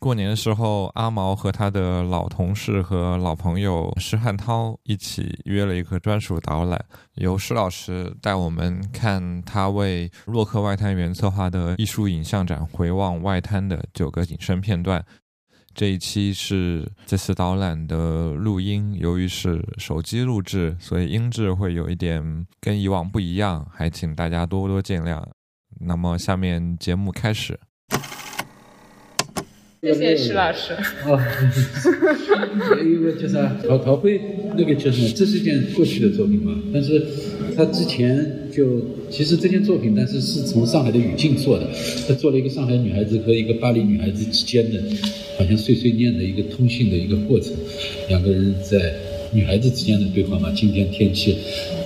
过年的时候，阿毛和他的老同事和老朋友施汉涛一起约了一个专属导览，由施老师带我们看他为洛克外滩园策划的艺术影像展《回望外滩》的九个景深片段。这一期是这次导览的录音，由于是手机录制，所以音质会有一点跟以往不一样，还请大家多多见谅。那么，下面节目开始。谢谢石老师。啊，还有一个叫啥？陶陶辉，那个叫什么？这是一件过去的作品嘛？但是他之前就其实这件作品，但是是从上海的语境做的。他做了一个上海女孩子和一个巴黎女孩子之间的，好像碎碎念的一个通信的一个过程。两个人在女孩子之间的对话嘛。今天天气，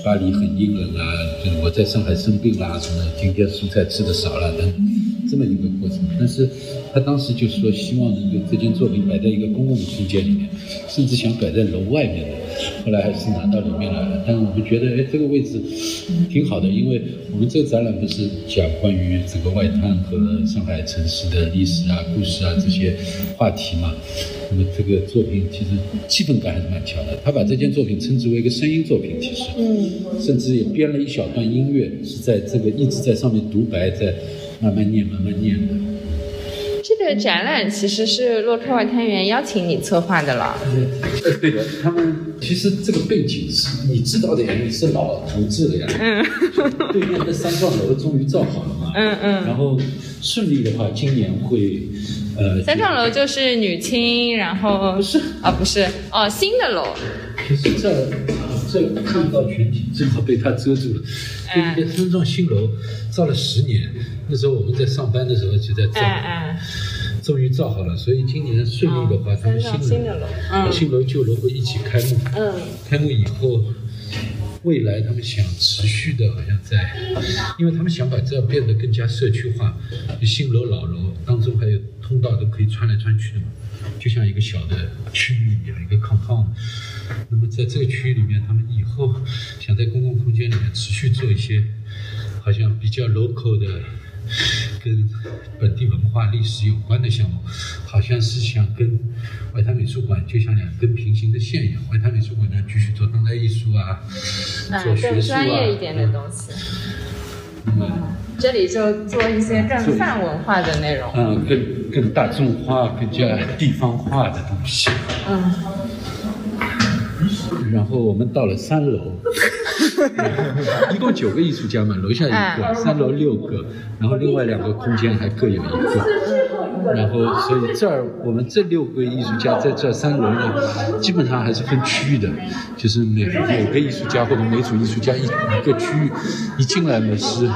巴黎很阴冷啊，就是我在上海生病啦什么。今天蔬菜吃的少了等这么一个过程。但是。他当时就说希望能够这件作品摆在一个公共的空间里面，甚至想摆在楼外面的，后来还是拿到里面来了。但是我们觉得，哎，这个位置挺好的，因为我们这个展览不是讲关于整个外滩和上海城市的历史啊、故事啊这些话题嘛。那么这个作品其实气氛感还是蛮强的。他把这件作品称之为一个声音作品，其实，嗯，甚至也编了一小段音乐，是在这个一直在上面独白，在慢慢念、慢慢念的。这个展览其实是洛克外滩园邀请你策划的了。呃，对的，他们其实这个背景是你知道的呀，你是老同志了呀。嗯。对面的三幢楼终于造好了嘛。嗯嗯。然后顺利的话，今年会，呃。三幢楼就是女青，然后不是啊，不是哦，新的楼。其实这这看不到全景，正好被它遮住了。对面三幢新楼造了十年。那时候我们在上班的时候就在造，终于造好了，所以今年顺利的话，他们新楼、新楼、旧楼会一起开幕。嗯，开幕以后，未来他们想持续的，好像在，因为他们想把这变得更加社区化，新楼、老楼当中还有通道都可以穿来穿去的嘛，就像一个小的区域一样，一个 compound。那么在这个区域里面，他们以后想在公共空间里面持续做一些，好像比较 local 的。跟本地文化历史有关的项目，好像是想跟外滩美术馆就像两根平行的线一样。外滩美术馆呢，继续做当代艺术啊，做学术啊，专业一点的东西。嗯，这里就做一些更泛文化的内容。嗯，更更大众化、更加地方化的东西。嗯。然后我们到了三楼，一共九个艺术家嘛，楼下一个，三楼六个，然后另外两个空间还各有一个，然后所以这儿我们这六个艺术家在这三轮呢，基本上还是分区域的，就是每每个艺术家或者每组艺术家一一个区域，一进来呢是，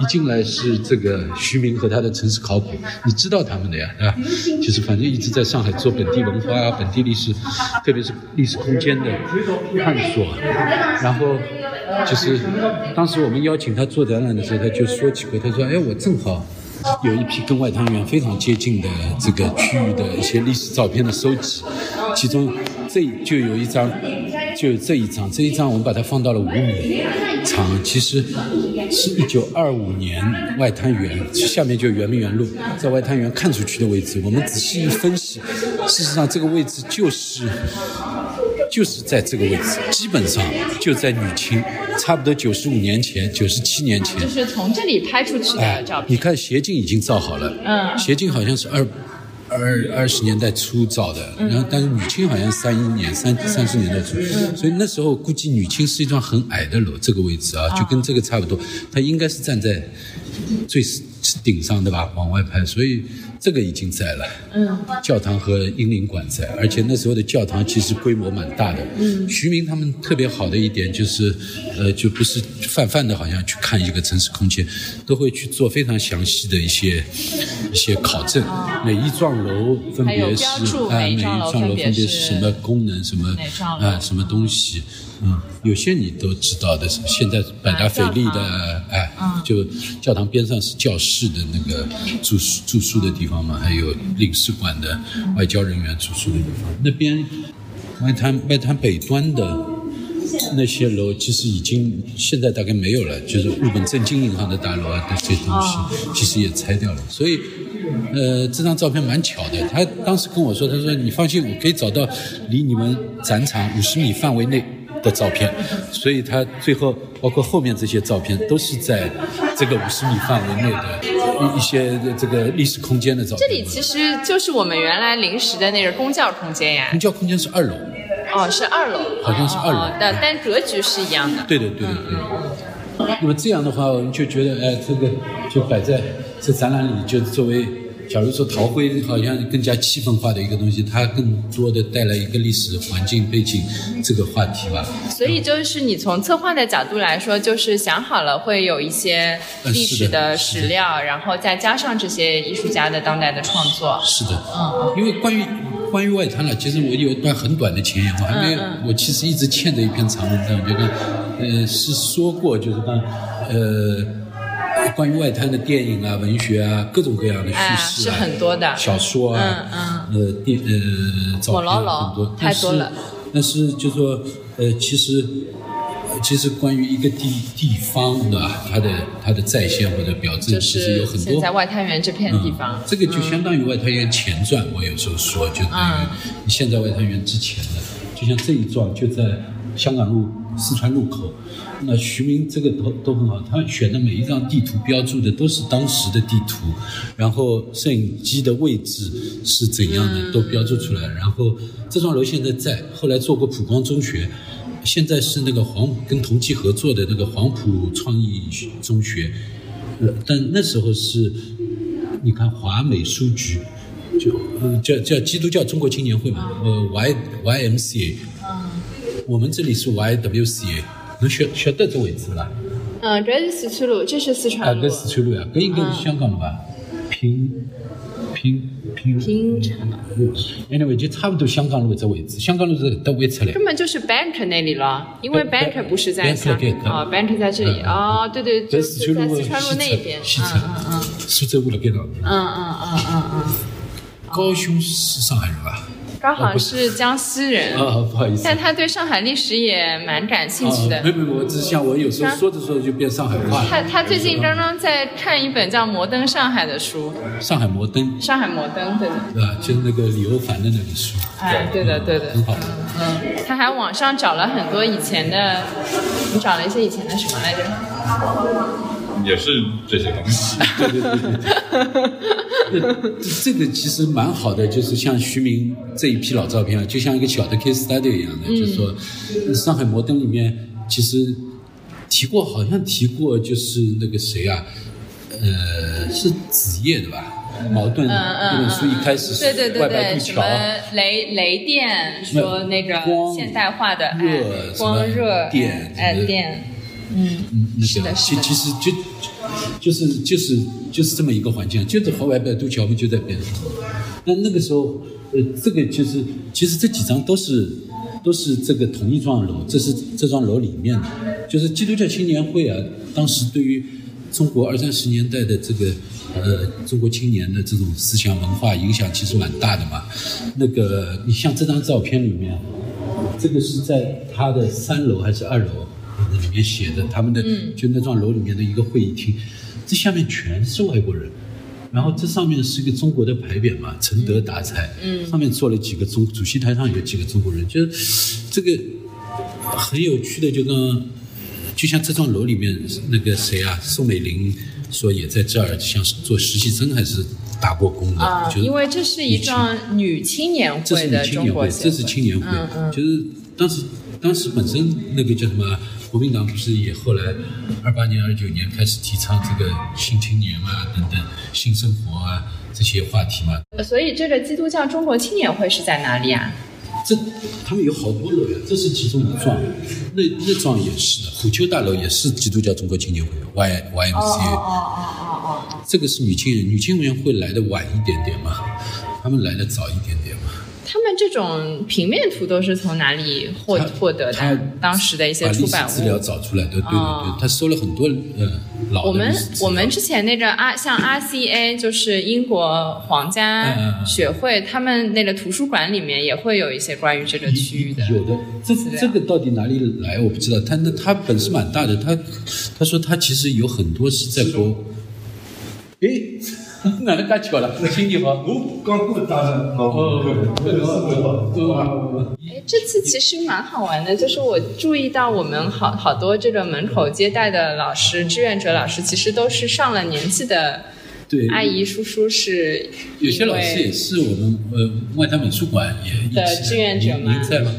一进来是这个徐明和他的城市考古，你知道他们的呀，对吧？就是反正一直在上海做本地文化啊、本地历史，特别是历史空间的。探索，然后就是当时我们邀请他做展览的时候，他就说起过，他说：“哎，我正好有一批跟外滩源非常接近的这个区域的一些历史照片的收集，其中这就有一张，就这一张，这一张我们把它放到了五米长，其实是一九二五年外滩源，下面就圆明园路，在外滩源看出去的位置，我们仔细一分析，事实上这个位置就是。”就是在这个位置，基本上就在女青，差不多九十五年前、九十七年前，就是从这里拍出去的照片。你看斜镜已经造好了，嗯，斜镜好像是二二二十年代初造的，然后但是女青好像三一年、三三十年代初，所以那时候估计女青是一幢很矮的楼，这个位置啊，就跟这个差不多，她应该是站在最顶上对吧，往外拍，所以。这个已经在了，嗯，教堂和英灵馆在，而且那时候的教堂其实规模蛮大的。嗯，徐明他们特别好的一点就是，呃，就不是泛泛的，好像去看一个城市空间，都会去做非常详细的一些一些考证。每一幢楼分别是啊，每一幢楼分别是什么功能，什么啊，什么东西。嗯，有些你都知道的，现在百达翡丽的，哎，就教堂边上是教室的那个住宿住宿的地方嘛，还有领事馆的外交人员住宿的地方。那边外滩外滩北端的那些楼，其实已经现在大概没有了，就是日本正经银行的大楼啊，这些东西其实也拆掉了。所以呃，这张照片蛮巧的。他当时跟我说，他说你放心，我可以找到离你们展场五十米范围内的照片。所以他最后包括后面这些照片，都是在这个五十米范围内的一一些这个历史空间的照片。这里其实就是我们原来临时的那个公教空间呀。公教空间是二楼。哦，是二楼，好像是二楼，但但格局是一样的。对对对对对。那么这样的话，我们就觉得，哎，这个就摆在这展览里，就作为，假如说陶灰，好像更加气氛化的一个东西，它更多的带来一个历史环境背景这个话题吧。所以就是你从策划的角度来说，就是想好了会有一些历史的史料，然后再加上这些艺术家的当代的创作。是的，嗯，因为关于。关于外滩了，其实我有一段很短的前言，我还没有，我其实一直欠着一篇长文章，就跟，呃，是说过，就是当，呃，关于外滩的电影啊、文学啊，各种各样的叙事啊，是很多的，小说啊，呃，电呃，照片很多，太多了，但是就说，呃，其实。其实关于一个地地方，对吧？它的它的再现或者表征，其实有很多。在外滩源这片地方，这个就相当于外滩源前传。我有时候说，就等于你现在外滩源之前的，就像这一幢就在香港路四川路口。那徐明这个都都很好，他选的每一张地图标注的都是当时的地图，然后摄影机的位置是怎样的都标注出来。然后这幢楼现在在，后来做过普光中学。现在是那个黄跟同济合作的那个黄埔创意中学，呃，但那时候是，你看华美书局，就呃叫叫基督教中国青年会嘛，呃 Y Y M C A，我们这里是 Y W C A，能晓晓得这位置吧？嗯，这是四川路，这是四川路。啊，这四川路啊，这应该是香港的吧？平平。平常，anyway 就差不多香港路这位置，香港路是都会出来。根本就是 bank 那里了，因为 bank 不是在香港，啊，bank 在这里，哦，对对，在四川路那边，西侧，嗯嗯，苏州路那边了。嗯嗯嗯嗯嗯。高雄是上海人吧？刚好是江西人 啊，不好意思，但他对上海历史也蛮感兴趣的。没没没，我只是像我有时候说着说着就变上海话了。他他最近刚刚在看一本叫《摩登上海》的书。上海摩登。上海摩登，对的。对吧？就是那个李欧凡的那本书。哎，对的对的。很好。嗯，他还网上找了很多以前的，你找了一些以前的什么来着？也是这些东西，对对对对。这个其实蛮好的，就是像徐明这一批老照片啊，就像一个小的 case study 一样的，就是说上海摩登里面其实提过，好像提过，就是那个谁啊，呃，是子夜的吧？矛盾那本书一开始是外白渡桥，雷雷电说那个现代化的热光热电哎电。嗯嗯，那个其其实就就是就是就是这么一个环境，就是和外白渡桥我们就在边上。那那个时候，呃，这个就是其实这几张都是都是这个同一幢楼，这是这幢楼里面的，就是基督教青年会啊，当时对于中国二三十年代的这个呃中国青年的这种思想文化影响其实蛮大的嘛。那个你像这张照片里面，这个是在他的三楼还是二楼？里面写的他们的就那幢楼里面的一个会议厅，这下面全是外国人，然后这上面是一个中国的牌匾嘛，承德达彩，上面坐了几个中，主席台上有几个中国人，就是这个很有趣的，就跟就像这幢楼里面那个谁啊，宋美龄说也在这儿，像是做实习生还是打过工的，就因为这是一幢女青年会的中国这是青年会，就是当时当时本身那个叫什么？国民党不是也后来二八年、二九年开始提倡这个新青年啊等等新生活啊这些话题嘛？所以这个基督教中国青年会是在哪里啊？这他们有好多楼呀，这是其中一幢，那那幢也是的，虎丘大楼也是基督教中国青年会 Y Y M C A。哦哦哦哦哦。这个是女青年，女青年会来的晚一点点嘛？他们来的早一点点嘛？他们这种平面图都是从哪里获获得的？当时的一些出版物资料找出来的，对对对，他收了很多呃老我们我们之前那个 R 像 RCA 就是英国皇家学会，他们那个图书馆里面也会有一些关于这个区域的。有的，这这个到底哪里来我不知道。他那他本事蛮大的，他他说他其实有很多是在国，诶。哪能介巧了？新年好，我刚过大人哦，哎，这次其实蛮好玩的，就是我注意到我们好好多这个门口接待的老师、志愿者老师，其实都是上了年纪的。对，阿姨叔叔是有些老师也是我们呃外滩美术馆也的志愿者吗？您在吗？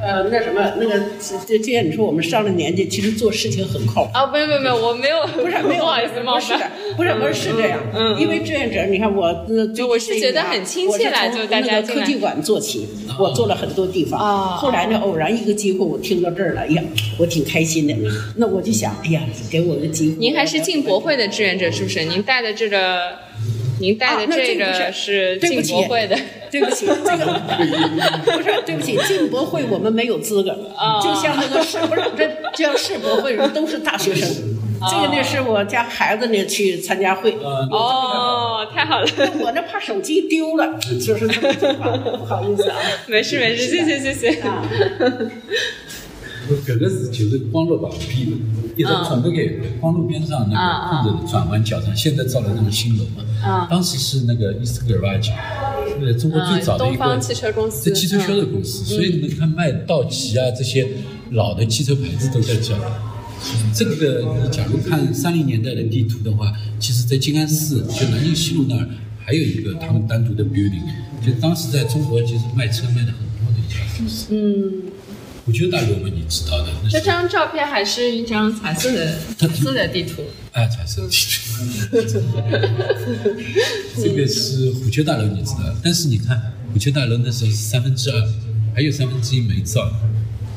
呃，那什么，那个，就就像你说我们上了年纪，其实做事情很靠谱。啊，没有没有没有，我没有，不是 没有，不好意思，不是，不是不是是这样。嗯，因为志愿者，你看我，就我是觉得很亲切啦，就大家科技馆做起，我做了很多地方。啊。后来呢，偶然一个机会，我听到这儿了，哎呀，我挺开心的。那我就想，哎呀，给我个机会。您还是进博会的志愿者是不是？您带的这个。您带的这个是进博会的，对不起，这个 不是对不起，进博会我们没有资格，就像那个世不是这叫世博会人都是大学生，这个呢是我家孩子呢去参加会，哦，太好了，我那怕手机丢了，就是这么句话，不好意思啊，没事没事，谢谢谢谢。搿个是就是光路旁边，一直转得开，光路边上那个空着的转弯角上，现在造了那种新楼嘛。当时是那个 East Garage，呃，中国最早的一个汽车公司，这汽车销售公司，所以你看卖道奇啊这些老的汽车牌子都在这。这个你假如看三零年代的地图的话，其实在静安寺，就南京西路那儿还有一个他们单独的 building，就当时在中国其实卖车卖的很多的一家公司。嗯。虎丘大楼嘛，你知道的。这张照片还是一张彩色的彩色的地图。哎，彩色地图。这个是虎丘大楼，你知道。但是你看，虎丘大楼那时候是三分之二，还有三分之一没造，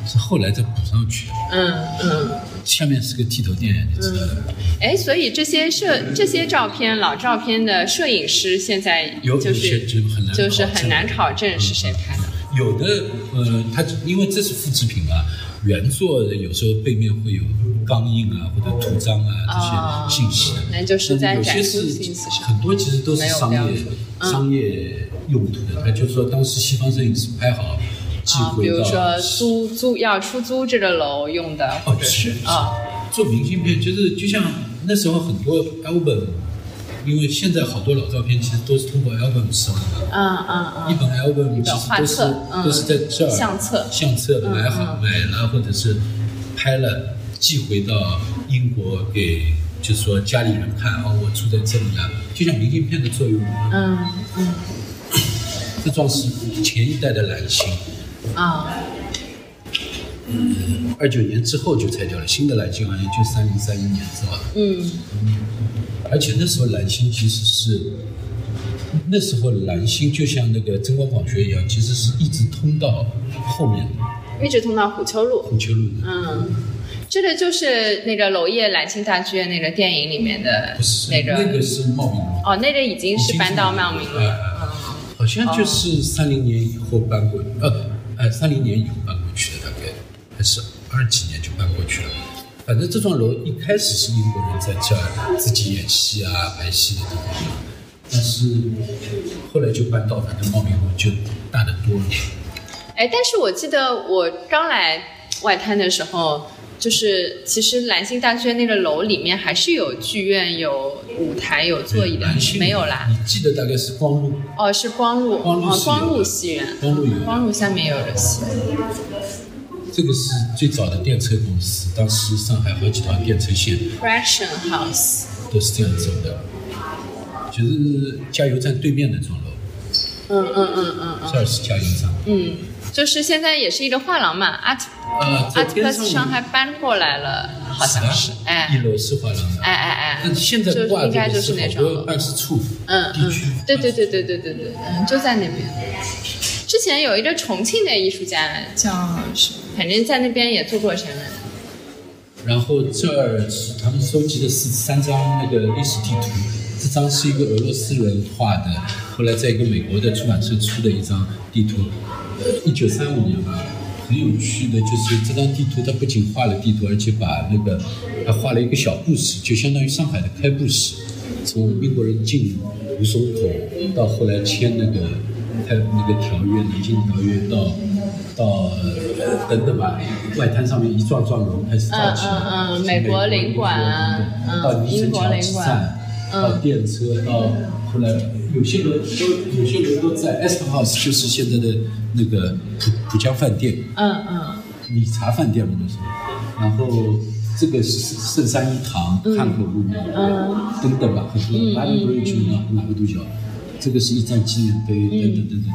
是后来再补上去的。嗯嗯。下面是个剃头店，你知道的。哎，所以这些摄这些照片老照片的摄影师现在就是就是很难考证是谁拍的。有的，呃，它因为这是复制品啊，原作有时候背面会有钢印啊或者图章啊这些信息的，那就是在展示信息上。很多其实都是商业商业用途的，他就说当时西方摄影师拍好寄回到，比如说租租要出租这个楼用的，或者是啊，做明信片就是就像那时候很多 album。因为现在好多老照片其实都是通过 album 收的，嗯嗯嗯，一本 album 其实都是都是在这儿相册。相册买好买了或者是拍了寄回到英国给就是说家里人看哦我住在这里啊，就像明信片的作用，嗯嗯，这幢是前一代的蓝星啊，嗯，二九年之后就拆掉了，新的蓝星好像就三零三一年造的，嗯。而且那时候蓝星其实是，那时候蓝星就像那个真光广学一样，其实是一直通到后面的，一直通到虎丘路。虎丘路的，嗯，这个就是那个娄烨蓝星大剧院那个电影里面的，那个那个是茂名路。哦，那个已经是搬到茂名了，好像就是三零年以后搬过，呃，呃，三零年以后搬过还是二几年就搬过去了。反正这幢楼一开始是英国人在这儿自己演戏啊、拍戏的地方，但是后来就搬到反正茂名路就大得多了。哎，但是我记得我刚来外滩的时候，就是其实兰心大剧院那个楼里面还是有剧院、有舞台、有座椅的，没有啦？你记得大概是光路？哦，是光路，光路光路戏院，光路有，光路下面有个戏。这个是最早的电车公司，当时上海好几条电车线，Fraction House 都是这样走的，就是加油站对面的幢楼。嗯嗯嗯嗯嗯。这儿是加油站。嗯，就是现在也是一个画廊嘛，Art Art Plus 上海搬过来了，好像是，哎，一楼是画廊。哎哎哎。但是现在挂的是好多办事处。嗯嗯。对对对对对对对，嗯，就在那边。之前有一个重庆的艺术家叫什么？反正在那边也做过展览。然后这儿他们收集的是三张那个历史地图，这张是一个俄罗斯人画的，后来在一个美国的出版社出的一张地图，一九三五年吧。很有趣的就是这张地图，它不仅画了地图，而且把那个还画了一个小故事，就相当于上海的开埠史，从英国人进吴淞口到后来签那个。开那个条约，南京条约到到等等吧，外滩上面一幢幢楼开始造起来，嗯嗯嗯，美国领馆啊，到尼城桥站，到电车，到后来有些人都有些人都在 Est House，就是现在的那个浦浦江饭店，嗯嗯。理查饭店嘛那时候，然后这个是圣三一堂、汉口路面等等吧，很多 London Bridge 哪哪个都叫，这个是一战纪念碑等等等等，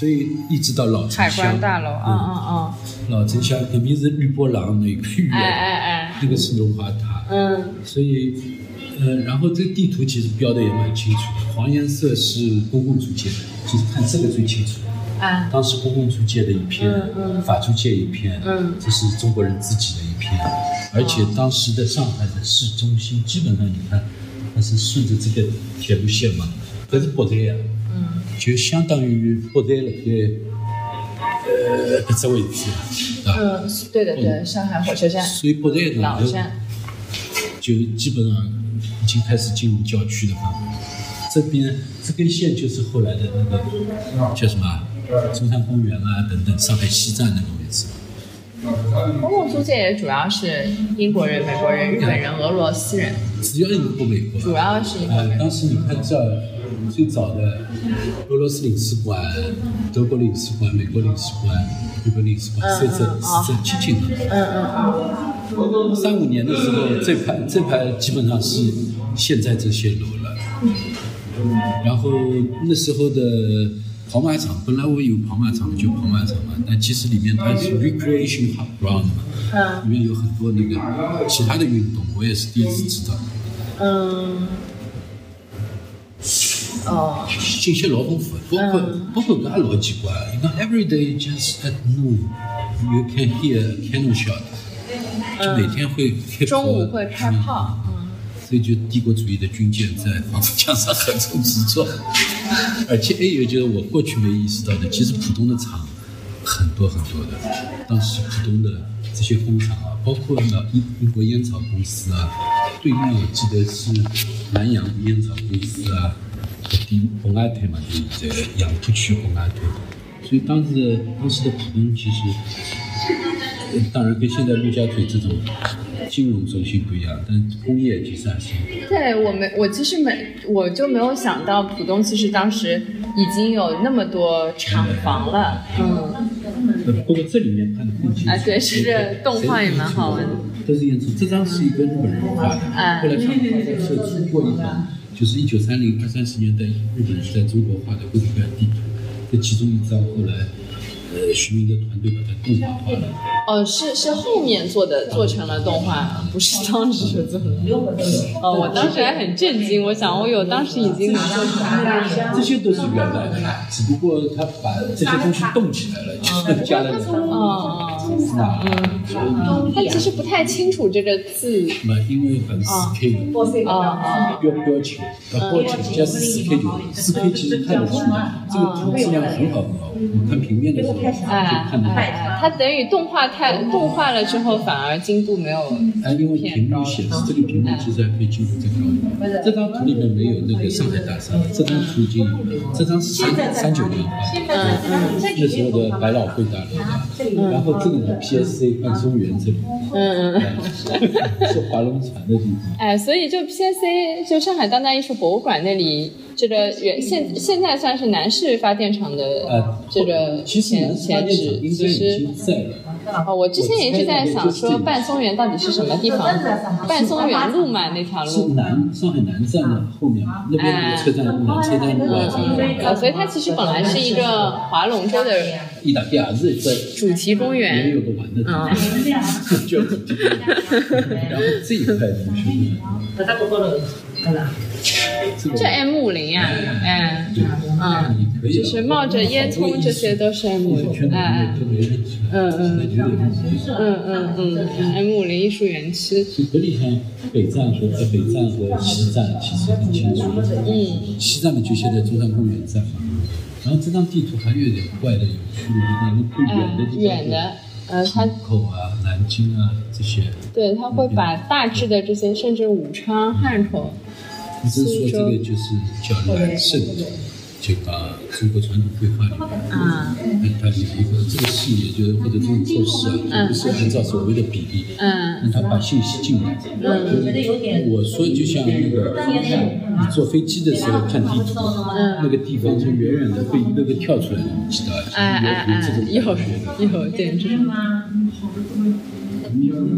所以一直到老城海乡关大楼，嗯嗯老城乡隔壁是绿波廊那个哎苑，哎哎，那个是龙华塔，嗯。所以，呃，然后这个地图其实标的也蛮清楚的，黄颜色是公共租界，就是看这个最清楚。啊。当时公共租界的一片，法租界一片，嗯。这是中国人自己的一片，而且当时的上海的市中心基本上你看，它是顺着这个铁路线嘛，这是北站呀，嗯。就相当于北站了该，呃，搿只位置，啊，嗯，对的对，上海火车站，所以北站呢，老站，就基本上已经开始进入郊区的范围。这边这根线就是后来的那个叫什么啊？中山公园啊等等，上海西站那个位置。公共租界也主要是英国人、美国人、日本人、俄罗斯人，只要英国、美国，主要是英国呃，人。当时你看这儿最早的俄罗斯领事馆、德国领事馆、美国领事馆、日本领事馆，是这是这亲近的。嗯嗯三五年的时候，这排这排基本上是现在这些楼了。然后那时候的跑马场，本来我有跑马场就跑马场嘛，但其实里面它是 recreation ground 嘛，嗯里面有很多那个其他的运动，我也是第一次知道。嗯，哦，信息老丰富，包括、包括搿也老奇怪，你看 every day just at noon you can hear cannon shot，就每天会开炮中午会开炮，嗯，所以就帝国主义的军舰在防府墙上横冲直撞，而且还有就是我过去没意识到的，其实浦东的厂很多很多的，当时浦东的这些工厂啊，包括呢英英国烟草公司啊，对面我记得是南洋烟草公司啊，地红安滩嘛，就是在杨浦区红安滩，所以当时的当时的浦东其实。呃当然，跟现在陆家嘴这种金融中心不一样，但工业其实还是对我没，我其实没，我就没有想到浦东其实当时已经有那么多厂房了，嗯，呃，不过这里面看的更清楚。啊对是这动画也蛮好玩的都是演出。这张是一个日本人画的，哎后来上海报社出过一本，就是一九三零二三十年代日本人在中国画的各种各样地图。这其中一张后来，呃，徐明的团队把它动画化了。哦，是是后面做的，做成了动画，不是当时就做的。哦，我当时还很震惊，我想我有当时已经拿到这些都是原来的，只不过他把这些东西动起来了，就是加了哦那哦，他其实不太清楚这个字，那因为很四 K 的。哦哦，标标情，呃，标情加四 K 就四 K 其实看得出来，这个图质量很好很好。我看平面的时候就哎看得出哎哎，它等于动画太动画了之后，反而精度没有哎，因为屏幕显示这个屏幕其实还可以进入这个。这张图里面没有那个上海大厦，这张图已经有了。这张是三三九年画的，那时候的百老汇大楼。然后这个呢，PSC 半松园这里，嗯嗯。是划龙船的地方。哎，所以就 PSC 就上海当代艺术博物馆那里，这个原现现在算是南市发电厂的呃，这个前前址，其应该已实经在了。哦，我之前也一直在想说半松园到底是什么地方？半松园路嘛，那条路是路。南上海南站的后面嘛，那边有个车站，南车站路啊所以它其实本来是一个划龙舟的意大利也是在主题公也园。有个玩的地方，就然后这一块东西，这个这 M 五零呀，哎，嗯，就是冒着烟囱，这些都是 M 五零，哎。嗯嗯嗯嗯嗯，M 五零艺术园区，就这里像北站和呃北站和西站其实很清楚。嗯，西站的就现在中山公园站嘛。然后这张地图还有点怪的有趣的，就是你最远的地方，远的，呃，它口啊、南京啊这些。对，它会把大致的这些，甚至武昌、汉口，你是说这个就是叫南盛，这个中国传统绘画里面，啊嗯，它有一个这个视野，就是或者这种透视啊，不是按照所谓的比例，嗯让它把信息进来。嗯，我说就像那个你坐飞机的时候看地图，那个地方从远远的会一个个跳出来的，你知道吧？哎哎有有这种哎，有有点这种。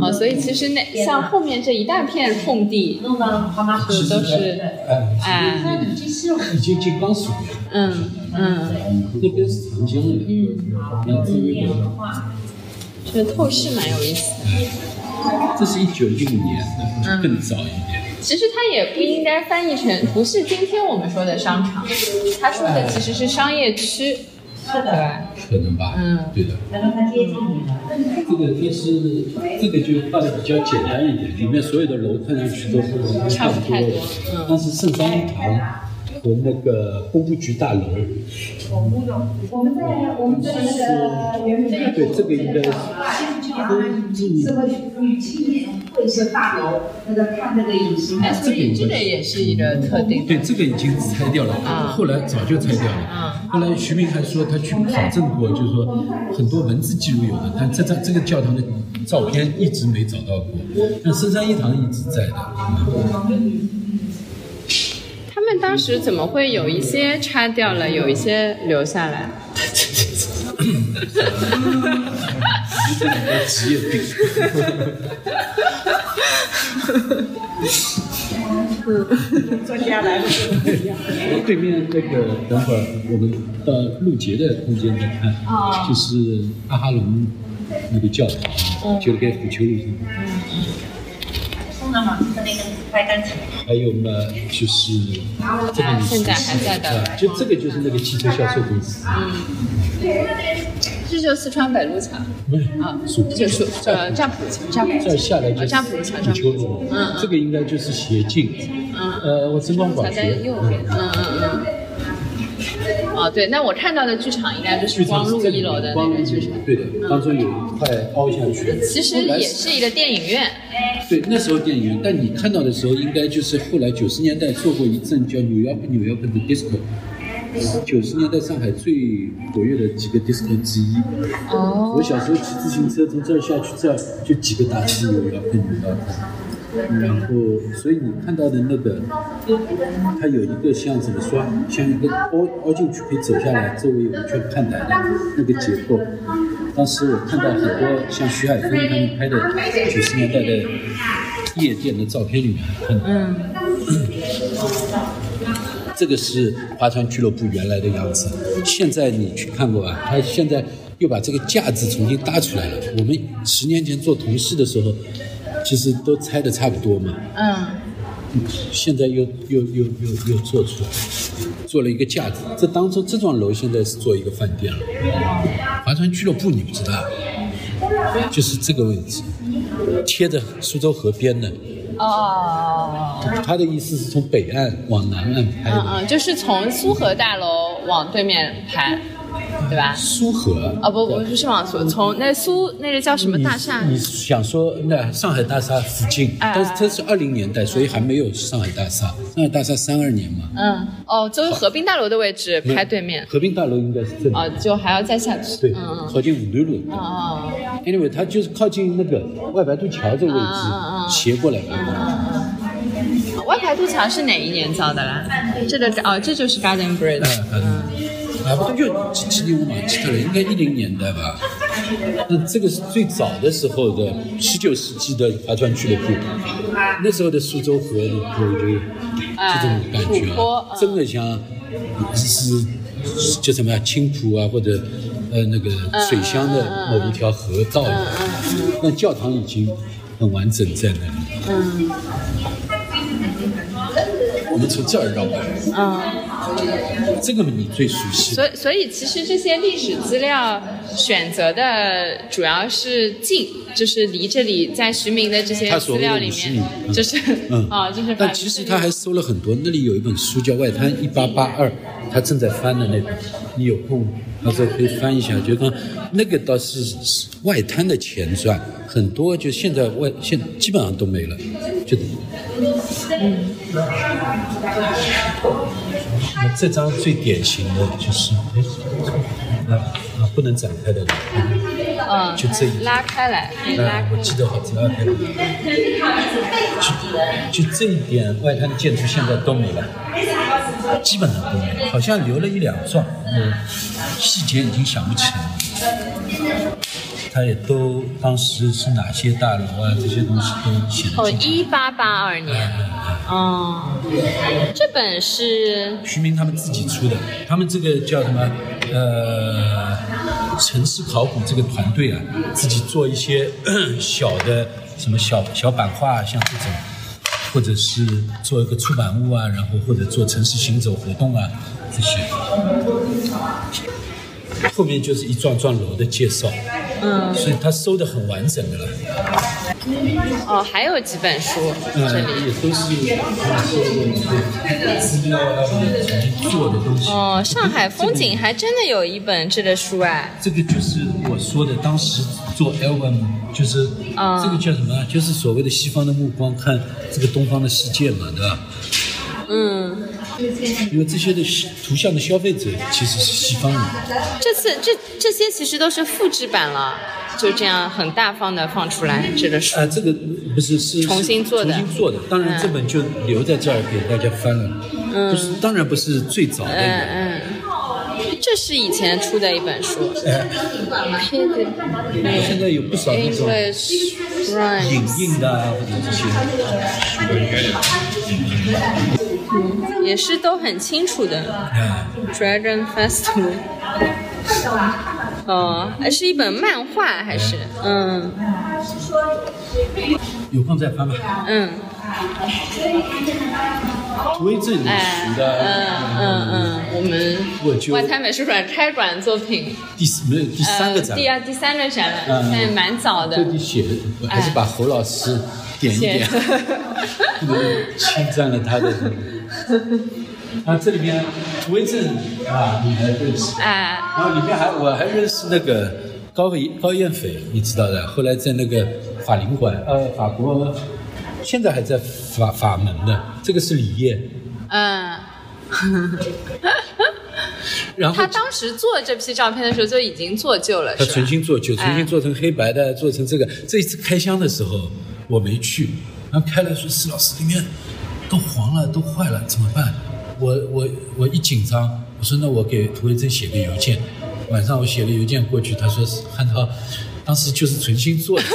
哦，所以其实那像后面这一大片空地，是都是哎，哎，已经进甘肃了，嗯嗯，那边是长江了，嗯，然后那个这个透视蛮有意思的。这是一九六年的，更早一点。其实它也不应该翻译成不是今天我们说的商场，他说的其实是商业区，对吧？可能吧，嗯。对的。然后他接近你了。这个就是这个就画的比较简单一点，里面所有的楼看上去都是差不多的，嗯。但是圣三一堂和那个工部局大楼，我们在我们在那个圆明园对这个应该是社会与青年会社大楼那个看那个隐形哎，所以这个也是一个特定。对这个已经拆掉了，啊后来早就拆掉了。后来徐明还说他去考证过，就是说很多文字记录有的，但这张这个教堂的照片一直没找到过，但深山一堂一直在的。他们当时怎么会有一些拆掉了，有一些留下来？这两个职业病。专家来了就不一样。对面那个，等会儿我们到路杰的空间再看，就是阿哈龙那个教堂，就在虎丘路还有嘛，就是这个你现在还在的。啊就这个就是那个汽车销售公司，这就是四川北路桥不是啊，属就是呃占卜桥，占卜再下来就是占卜桥，虎占卜桥，嗯这个应该就是协进，呃，我灯光桥广学，在右边，嗯嗯嗯。哦，对，那我看到的剧场应该就是光路一楼的那光路个剧场，对的，当中有一块凹下去，其实也是一个电影院。对，那时候电影院，但你看到的时候，应该就是后来九十年代做过一阵叫纽约纽约的 disco，九十年代上海最活跃的几个 disco 之一。哦我小时候骑自行车从这儿下去，这儿就几个大字纽约纽约然后，所以你看到的那个，它有一个像怎么说，像一个凹凹进去可以走下来，周围有一圈看台的那个结构。当时我看到很多像徐海峰他们拍的九十年代的夜店的照片里面，看到。嗯，这个是划船俱乐部原来的样子，现在你去看过吧？他现在又把这个架子重新搭出来了。我们十年前做同事的时候，其实都拆的差不多嘛，嗯，现在又又又又又做出来，做了一个架子。这当中这幢楼现在是做一个饭店了，划船俱乐部你不知道，就是这个位置，贴着苏州河边的。哦，他的意思是从北岸往南岸拍的。嗯嗯，就是从苏河大楼往对面拍，对吧？苏河啊不不不是往苏，从那苏那个叫什么大厦？你想说那上海大厦附近，哎但是它是二零年代，所以还没有上海大厦。上海大厦三二年嘛，嗯，哦，就是河滨大楼的位置拍对面，河滨大楼应该是这里，哦，就还要再下去。对嗯嗯，靠近五六路。哦哦 Anyway，它就是靠近那个外白渡桥这个位嗯嗯嗯置，斜过来的。哦，外白渡桥是哪一年造的啦？这个哦，这就是 Garden Bridge。嗯，啊，不就几几年我忘记了，应该一零年代吧。那这个是最早的时候的十九世纪的划船俱乐部，那时候的苏州河你就就这种感觉哎啊，嗯。真的像是叫什么呀青浦啊或者呃那个水乡的某一条河道的，那教堂已经很完整在那里。嗯。我们从这儿绕过来，嗯，这个你最熟悉。所以所以其实这些历史资料选择的主要是近，就是离这里在徐明的这些资料里面，嗯就是嗯 啊，就是但其实他还收了很多，那里有一本书叫《外滩一八八二》，他正在翻的那本，你有空到时候可以翻一下。就看那个倒是是外滩的前传，很多就现在外现基本上都没了，就那这张最典型的就是，啊啊，不能展开的，嗯，就这一拉开来，拉哎，我记得好拉开了。就就这一点外滩的建筑现在都没了，基本上都没了，好像留了一两幢，嗯，细节已经想不起来了。他也都当时是哪些大楼啊，这些东西都写哦，的清楚。一八八二年，哦，这本是徐明他们自己出的，他们这个叫什么？呃，城市考古这个团队啊，自己做一些 小的什么小小版画，像这种，或者是做一个出版物啊，然后或者做城市行走活动啊这些。后面就是一幢幢楼的介绍，嗯，所以他收的很完整的了，哦，还有几本书嗯，这里。也都是他收的资料啊，或者重新做的东西。哦，上海风景还真的有一本这个书哎，这个就是我说的，当时做 album 就是、嗯这个叫什么啊？就是所谓的西方的目光看这个东方的世界嘛，对吧？嗯，因为这些的图像的消费者其实是西方人，这次这这些其实都是复制版了，就这样很大方的放出来这个书。啊，这个不是是重新做的重新做的。当然嗯这本就留在这儿给大家翻了，不是，当然不是最早的一嗯本。嗯，这是以前出的一本书。哎，现在有不少那种影印的啊，或者这些，也是都很清楚的。哎，Dragon Festival。哦，还是一本漫画还是？嗯有空再翻吧。嗯，图为证哎，属的，嗯嗯嗯，我们外滩美术馆开馆作品，第四没有第三个呃，展，第二、第三个展览，嗯但蛮早的这。里写的，还是把侯老师点一点，侵占了他的。啊，这里面图为证啊，你还认识？哎，然后里面还我还认识那个高伟高彦斐，你知道的，后来在那个法领馆，呃，法国现在还在法法门的，这个是李烨。嗯，然后他当时做这批照片的时候就已经做旧了，他？重新做旧，重新哎做成黑白的，做成这个。这一次开箱的时候我没去，然后开了说施老师里面都黄了，都坏了，怎么办？我我我一紧张，我说那我给涂维珍写个邮件。晚上我写了邮件过去，他说是汉涛，当时就是存心做的。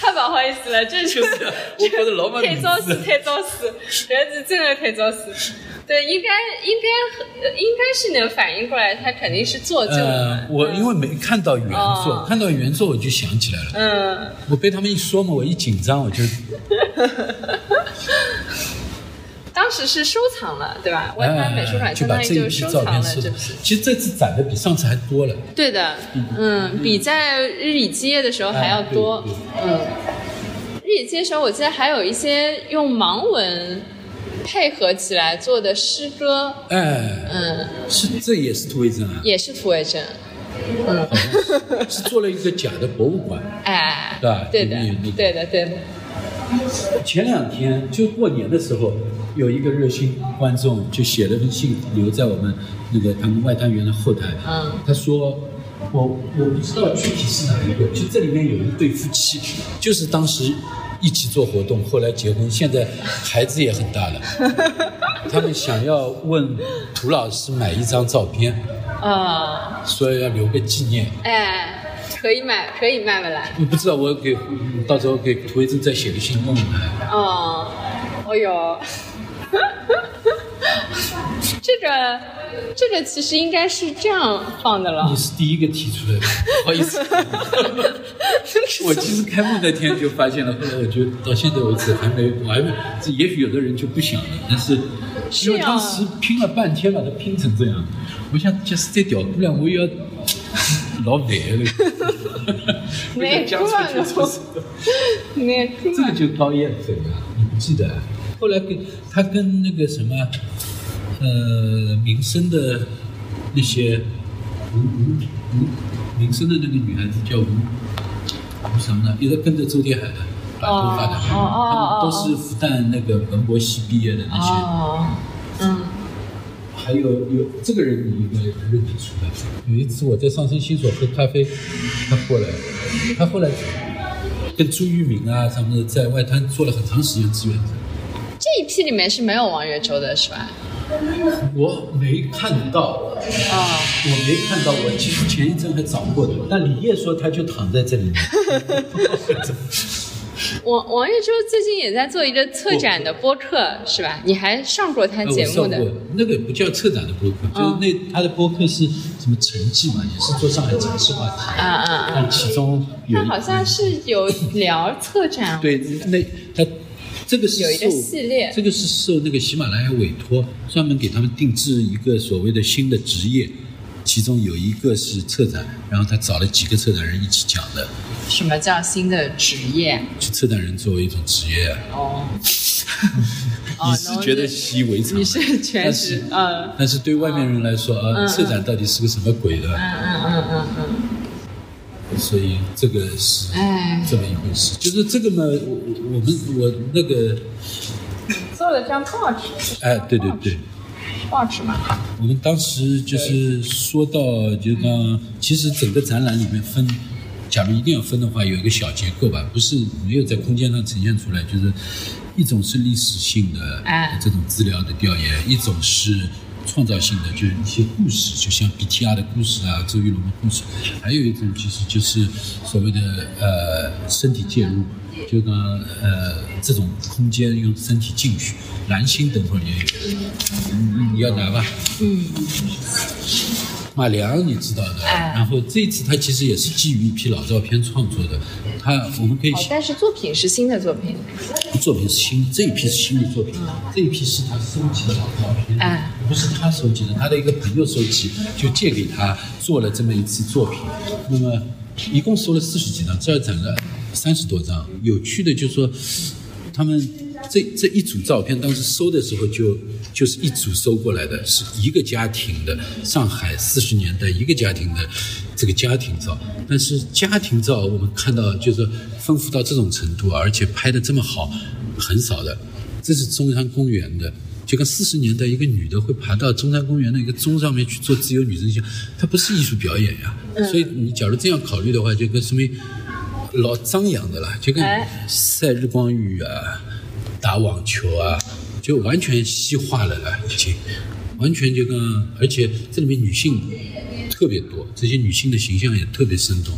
太不好意思了，这就就是我觉得老板太早死，太早死，人是真的太早死。对，应该应该呃应该是能反应过来，他肯定是做旧的呃。，我因为没看到原作，哦看到原作我就想起来了。嗯，我被他们一说嘛，我一紧张我就 当时是收藏了，对吧？外滩美术馆哎就把相当于就这一批照收藏了这批。。其实这次展的比上次还多了。对的，嗯，比在日以继夜的时候还要多。嗯，日以继夜的时候，我记得还有一些用盲文配合起来做的诗歌，哎，嗯，是这也是图为证啊，也是土卫镇。是做了一个假的博物馆。哎，对吧对的对的，对的。前两天就过年的时候，有一个热心观众就写了封信留在我们那个他们外滩园的后台。嗯他说。我我不知道具体是哪一个，就这里面有一对夫妻，就是当时一起做活动，后来结婚，现在孩子也很大了。他们想要问涂老师买一张照片，啊，说要留个纪念。哎，可以买，可以卖不来。我不知道，我给到时候给涂维珍再写个信问问他。哦，哦哟，这个这个其实应该是这样放的了你。是第一个提出来的，不好意思。我其实开幕那天就发现了，后来我就到现在为止还没，我还没，这也许有的人就不想了，但是因为当时拼了半天把它拼成这样，我想就是这屌姑娘我也要老难了，我 没错就是那 这个就高燕飞啊，你不记得啊？后来跟他跟那个什么，呃，民生的那些吴吴吴民生的那个女孩子叫吴吴什么呢？也在跟着周天海的，短头发的，他们都是复旦那个文博系毕业的那些。哦，嗯，还有有这个人你应该认得出来。有一次我在上升新所喝咖啡，他过来，他后来跟朱玉明啊什么的在外滩做了很长时间志愿者。这一批里面是没有王岳洲的是吧？我没看到，啊、我没看到，我其实前一阵还找过的，但李烨说他就躺在这里。王王岳洲最近也在做一个策展的播客是吧？你还上过他呃节目的？那个不叫策展的播客，就是那他的播客是什么成绩嘛，也是做上海城市话题。啊啊啊！但其中有他好像是有聊策展，对那他这个是有一个系列这个是受那个喜马拉雅委托，专门给他们定制一个所谓的新的职业，其中有一个是策展，然后他找了几个策展人一起讲的，什么叫新的职业？就策展人作为一种职业啊。哦，哦你是觉得习以为常，你是全但是是嗯。但是对外面人来说啊，嗯策展到底是个什么鬼的？嗯嗯嗯嗯嗯。所以这个是哎这么一回事。就是这个嘛，我我我们我那个嗯，做了张报纸，哎，对对对，报纸嘛，我们当时就是说到，就刚其实整个展览里面分，假如一定要分的话，有一个小结构吧，不是没有在空间上呈现出来，就是一种是历史性的哎这种资料的调研，一种是创造性的，就是一些故事，就像 BTR 的故事啊，周玉龙的故事，还有一种其实就是所谓的呃身体介入。就刚呃这种空间用身体进去，蓝星等会儿也有，你你要拿吧？嗯。马良你知道的，哎。然后这次他其实也是基于一批老照片创作的，他我们可以哦，但是作品是新的作品，作品是新，这一批是新的作品，这一批是他收集的老照片，哎。不是他收集的，他的一个朋友收集，就借给他做了这么一次作品。那么一共收了四十几张，这儿展了三十多张。有趣的就是说，他们这这一组照片当时收的时候就就是一组收过来的，是一个家庭的上海四十年代一个家庭的这个家庭照。但是家庭照我们看到就是说丰富到这种程度，而且拍的这么好，很少的。这是中山公园的。就跟四十年代一个女的会爬到中山公园的一个钟上面去做自由女神像，它不是艺术表演呀。所以你假如这样考虑的话，就跟说明老张扬的啦，就跟哎晒日光浴啊、打网球啊，就完全西化了啦，已经完全就跟，而且这里面女性特别多，这些女性的形象也特别生动，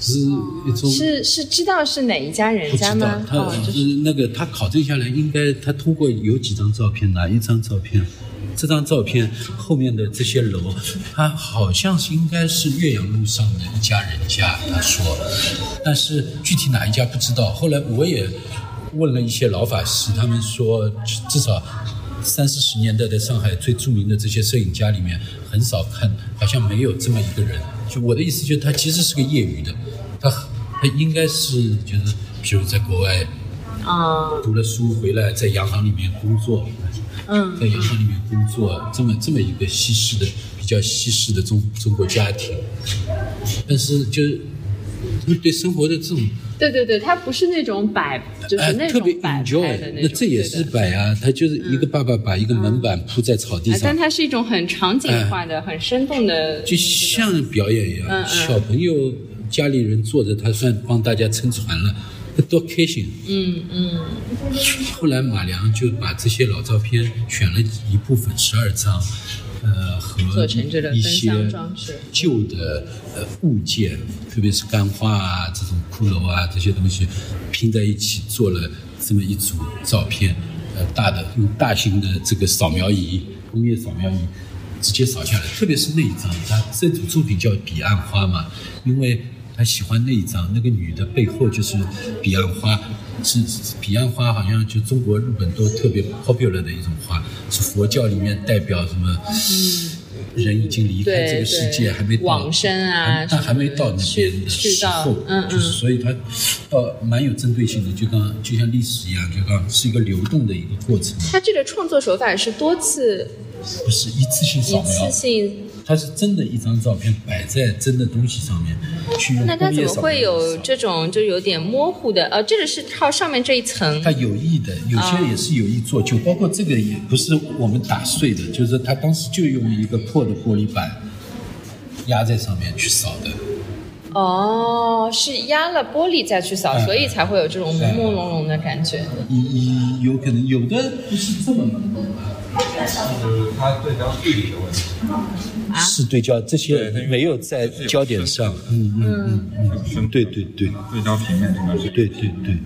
是一种是是知道是哪一家人家吗？他哦，就是是那个他考证下来，应该他通过有几张照片，哪一张照片？这张照片后面的这些楼，他好像是应该是岳阳路上的一家人家，他说，但是具体哪一家不知道。后来我也问了一些老法师，他们说至少三四十年代的上海最著名的这些摄影家里面，很少看，好像没有这么一个人。就我的意思，就是他其实是个业余的，他他应该是就是，比如在国外啊，读了书回来，在洋行里面工作，嗯，在洋行里面工作，这么这么一个西式的比较西式的中中国家庭，但是就是他们对生活的这种对对对，他不是那种摆，就是哎，那特别种摆的那种，那这也是摆啊，他就是一个爸爸把一个门板铺在草地上但，它是一种很场景化的、很生动的，就像表演一样，小朋友家里人坐着，他算帮大家撑船了，那多开心！嗯嗯，后来马良就把这些老照片选了一部分，十二张，呃，和一些旧的呃物件，特别是干花啊、这种骷髅啊这些东西拼在一起，做了这么一组照片。呃，大的用大型的这个扫描仪，工业扫描仪直接扫下来，特别是那一张，它这组作品叫《彼岸花》嘛，因为他喜欢那一张，那个女的背后就是彼岸花，是是彼岸花，好像就中国、日本都特别 popular 的一种花，是佛教里面代表什么？人已经离开这个世界，还没到往生啊还但还没到那边的时候，嗯嗯就是所以他呃蛮有针对性的，就刚就像历史一样，就刚是一个流动的一个过程。他这个创作手法是多次不是一次性扫一次描，性。它是真的一张照片摆在真的东西上面去用那它怎么会有这种就有点模糊的？呃，这个是靠上面这一层它有意的，有些也是有意做旧，包括这个也不是我们打碎的，就是他当时就用一个破的玻璃板压在上面去扫的。哦，是压了玻璃再去扫，哎所以才会有这种朦朦胧胧的感觉。一一有可能有的不是这么浓是它对焦距离的问题。是对焦，这些没有在焦点上。嗯嗯嗯嗯，对对对对焦平面这个是对对对。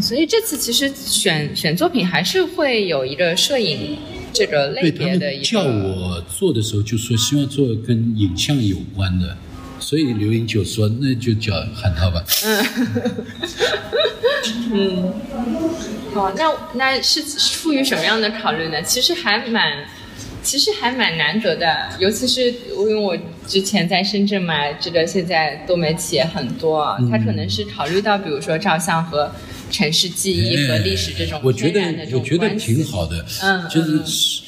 所以这次其实选选作品还是会有一个摄影这个类别的一个。们叫我做的时候就说希望做跟影像有关的，所以刘英九说那就叫喊他吧。哦，那那是出于什么样的考虑呢？其实还蛮，其实还蛮难得的，尤其是因为我之前在深圳嘛，这个现在多媒体也很多，它可能是考虑到比如说照相和城市记忆和历史这种哎我觉得我觉得挺好的，嗯。就是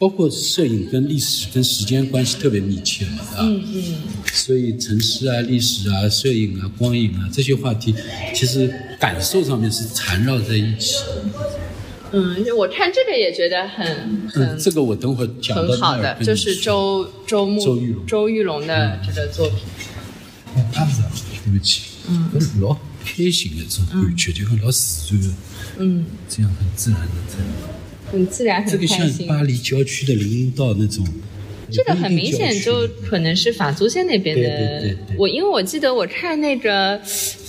包括摄影跟历史跟时间关系特别密切嘛，啊，嗯嗯，所以城市啊、历史啊、摄影啊、光影啊这些话题，其实感受上面是缠绕在一起的。嗯，我看这个也觉得很很嗯，这个我等会讲到很好的，就是周周木周玉龙周玉龙的这个作品。哎他不是，对不起，嗯，老开心的这种感觉，就很老自然的，嗯，这样很自然的在。很自然，这个像。巴黎郊区的林荫道那种，这个很明显就可能是法租界那边的。对对对对我因为我记得我看那个，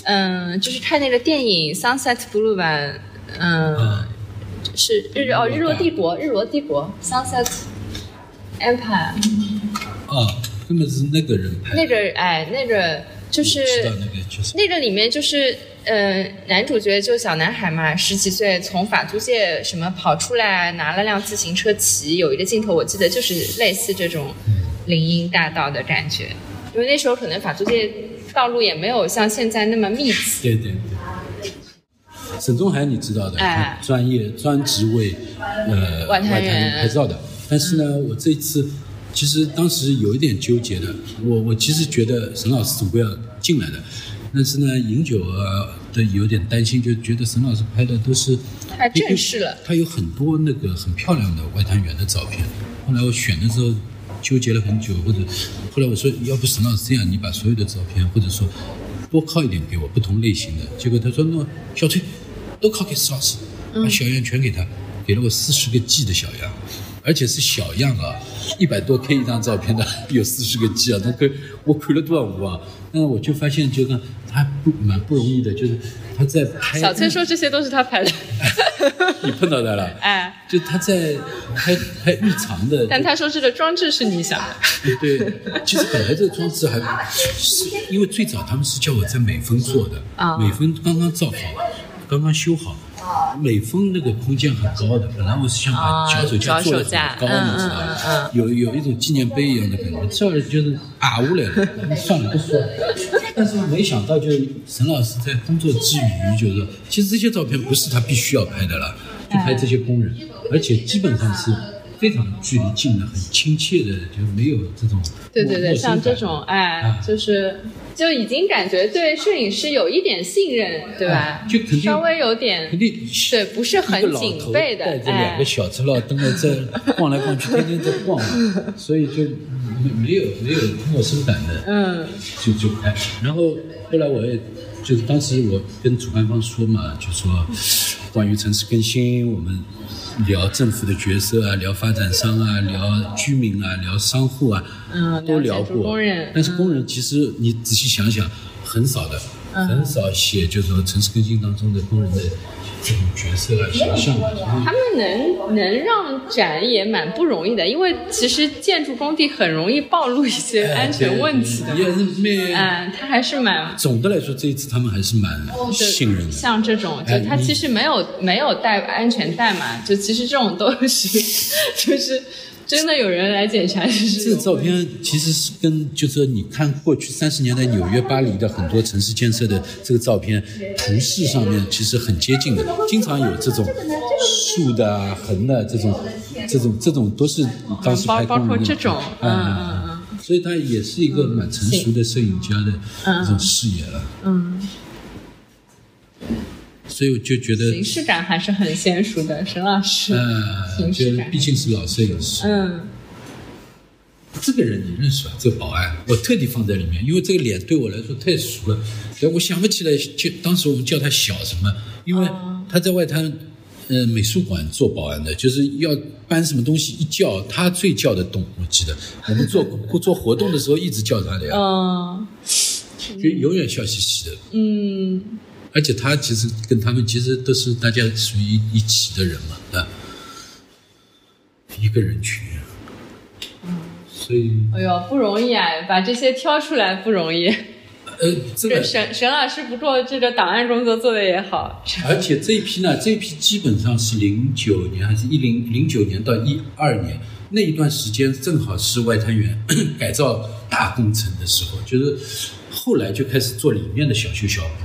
嗯，就是看那个电影《Sunset Blue》吧，嗯，啊是日哦日落帝国，日落帝国 Sunset Empire 啊，根本是那个人拍，那个哎那个就是那个里面就是呃，男主角就小男孩嘛，十几岁从法租界什么跑出来，拿了辆自行车骑，有一个镜头我记得就是类似这种林荫大道的感觉，因为那时候可能法租界道路也没有像现在那么密集。对对对。沈宗海你知道的，专业专职为呃外滩拍照的。但是呢，我这次其实当时有一点纠结的，我我其实觉得沈老师总归要进来的，但是呢，饮酒啊的有点担心，就觉得沈老师拍的都是太正式了他有很多那个很漂亮的外滩员的照片。后来我选的时候纠结了很久，或者后来我说，要不沈老师这样，你把所有的照片，或者说多靠一点给我不同类型的。结果他说，那小崔都靠给史老师，把小样全给他，给了我四十个 G 的小样。而且是小样啊，一百多 K 一张照片的，有四十个 G 啊，那个我看了多少五啊？那我就发现，就看他不蛮不容易的，就是他在拍。小崔说这些都是他拍的，你碰到他了？哎，就他在拍拍日常的，但他说这个装置是你想的。对，其实本来这个装置还是因为最早他们是叫我在美丰做的，啊美丰刚刚造好，刚刚修好。美丰那个空间很高的，本来我是想把啊脚手架做的很高，嗯你知道嗯嗯吧？有有一种纪念碑一样的感觉。这儿就是啊下来了，算了不说了。但是没想到，就是沈老师在工作之余，就是说其实这些照片不是他必须要拍的了，就拍这些工人，而且基本上是非常距离近的、很亲切的，就没有这种对对对，像这种哎啊，就是就已经感觉对摄影师有一点信任，对吧？啊就肯定稍微有点肯定对，不是很警备的，带着两哎。个，小车老蹬着在逛来逛去，天天在逛嘛，所以就没没有没有陌生感的，嗯就就拍。然后后来我也就是当时我跟主办方说嘛，就说关于城市更新，我们聊政府的角色啊，聊发展商啊，聊居民啊，聊商户啊，嗯都聊过。工人但是工人其实你仔细想想，很少的，很少写，就是说城市更新当中的工人的这种角色啊、形象啊。他们能能让展也蛮不容易的，因为其实建筑工地很容易暴露一些安全问题的也是蛮。嗯，他还是蛮总的来说，这一次他们还是蛮信任的。像这种，就他其实没有没有带安全带嘛，就其实这种都是 就是真的有人来检查，就是这个照片其实是跟，就是说你看过去三十年代纽约、巴黎的很多城市建设的这个照片图示上面其实很接近的，经常有这种竖的啊、横的这种这种这种都是当时包包括这种，嗯嗯嗯嗯。所以他也是一个蛮成熟的摄影家的一种视野了。嗯，所以我就觉得，形式感还是很娴熟的，沈老师。呃，就毕竟是老摄影师。嗯，这个人你认识吧？这个保安，我特地放在里面，因为这个脸对我来说太熟了。对我想不起来，就当时我们叫他小什么，因为他在外滩，呃，美术馆做保安的，就是要搬什么东西一叫他最叫得动。我记得我们做做活动的时候一直叫他的呀，嗯就永远笑嘻嘻的。嗯，而且他其实跟他们其实都是大家属于一起的人嘛，啊，一个人群，所以哎呦，不容易啊，把这些挑出来不容易。呃，这个沈沈老师不做这个档案工作做的也好，而且这一批呢，这一批基本上是零九年还是一零零九年到一二年那一段时间，正好是外滩源 改造大工程的时候，就是后来就开始做里面的小修小补了，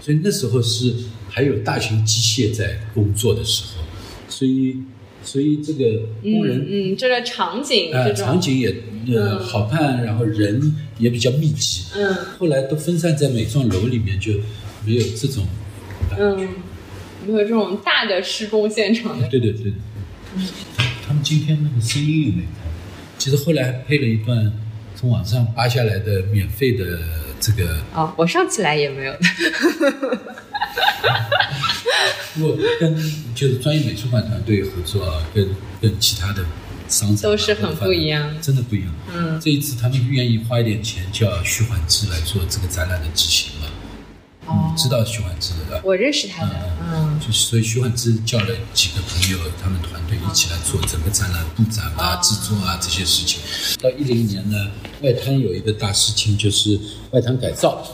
所以那时候是还有大型机械在工作的时候，所以所以这个工人。嗯，这个场景呃，场景也呃嗯好看，然后人也比较密集。嗯后来都分散在每幢楼里面，就没有这种。嗯，没有这种大的施工现场的。对对对嗯。他们今天那个声音有没有，其实后来还配了一段从网上扒下来的免费的这个，哦，我上次来也没有。如果跟就是专业美术馆团队合作啊，跟跟其他的商场啊都是很不一样真的不一样。嗯这一次他们愿意花一点钱叫徐缓之来做这个展览的执行嘛。哦你知道徐焕之的吧？我认识他的，嗯就所以徐焕之叫了几个朋友，他们团队一起来做整个展览布展啊、制作啊这些事情。到一零年呢，外滩有一个大事情，就是外滩改造，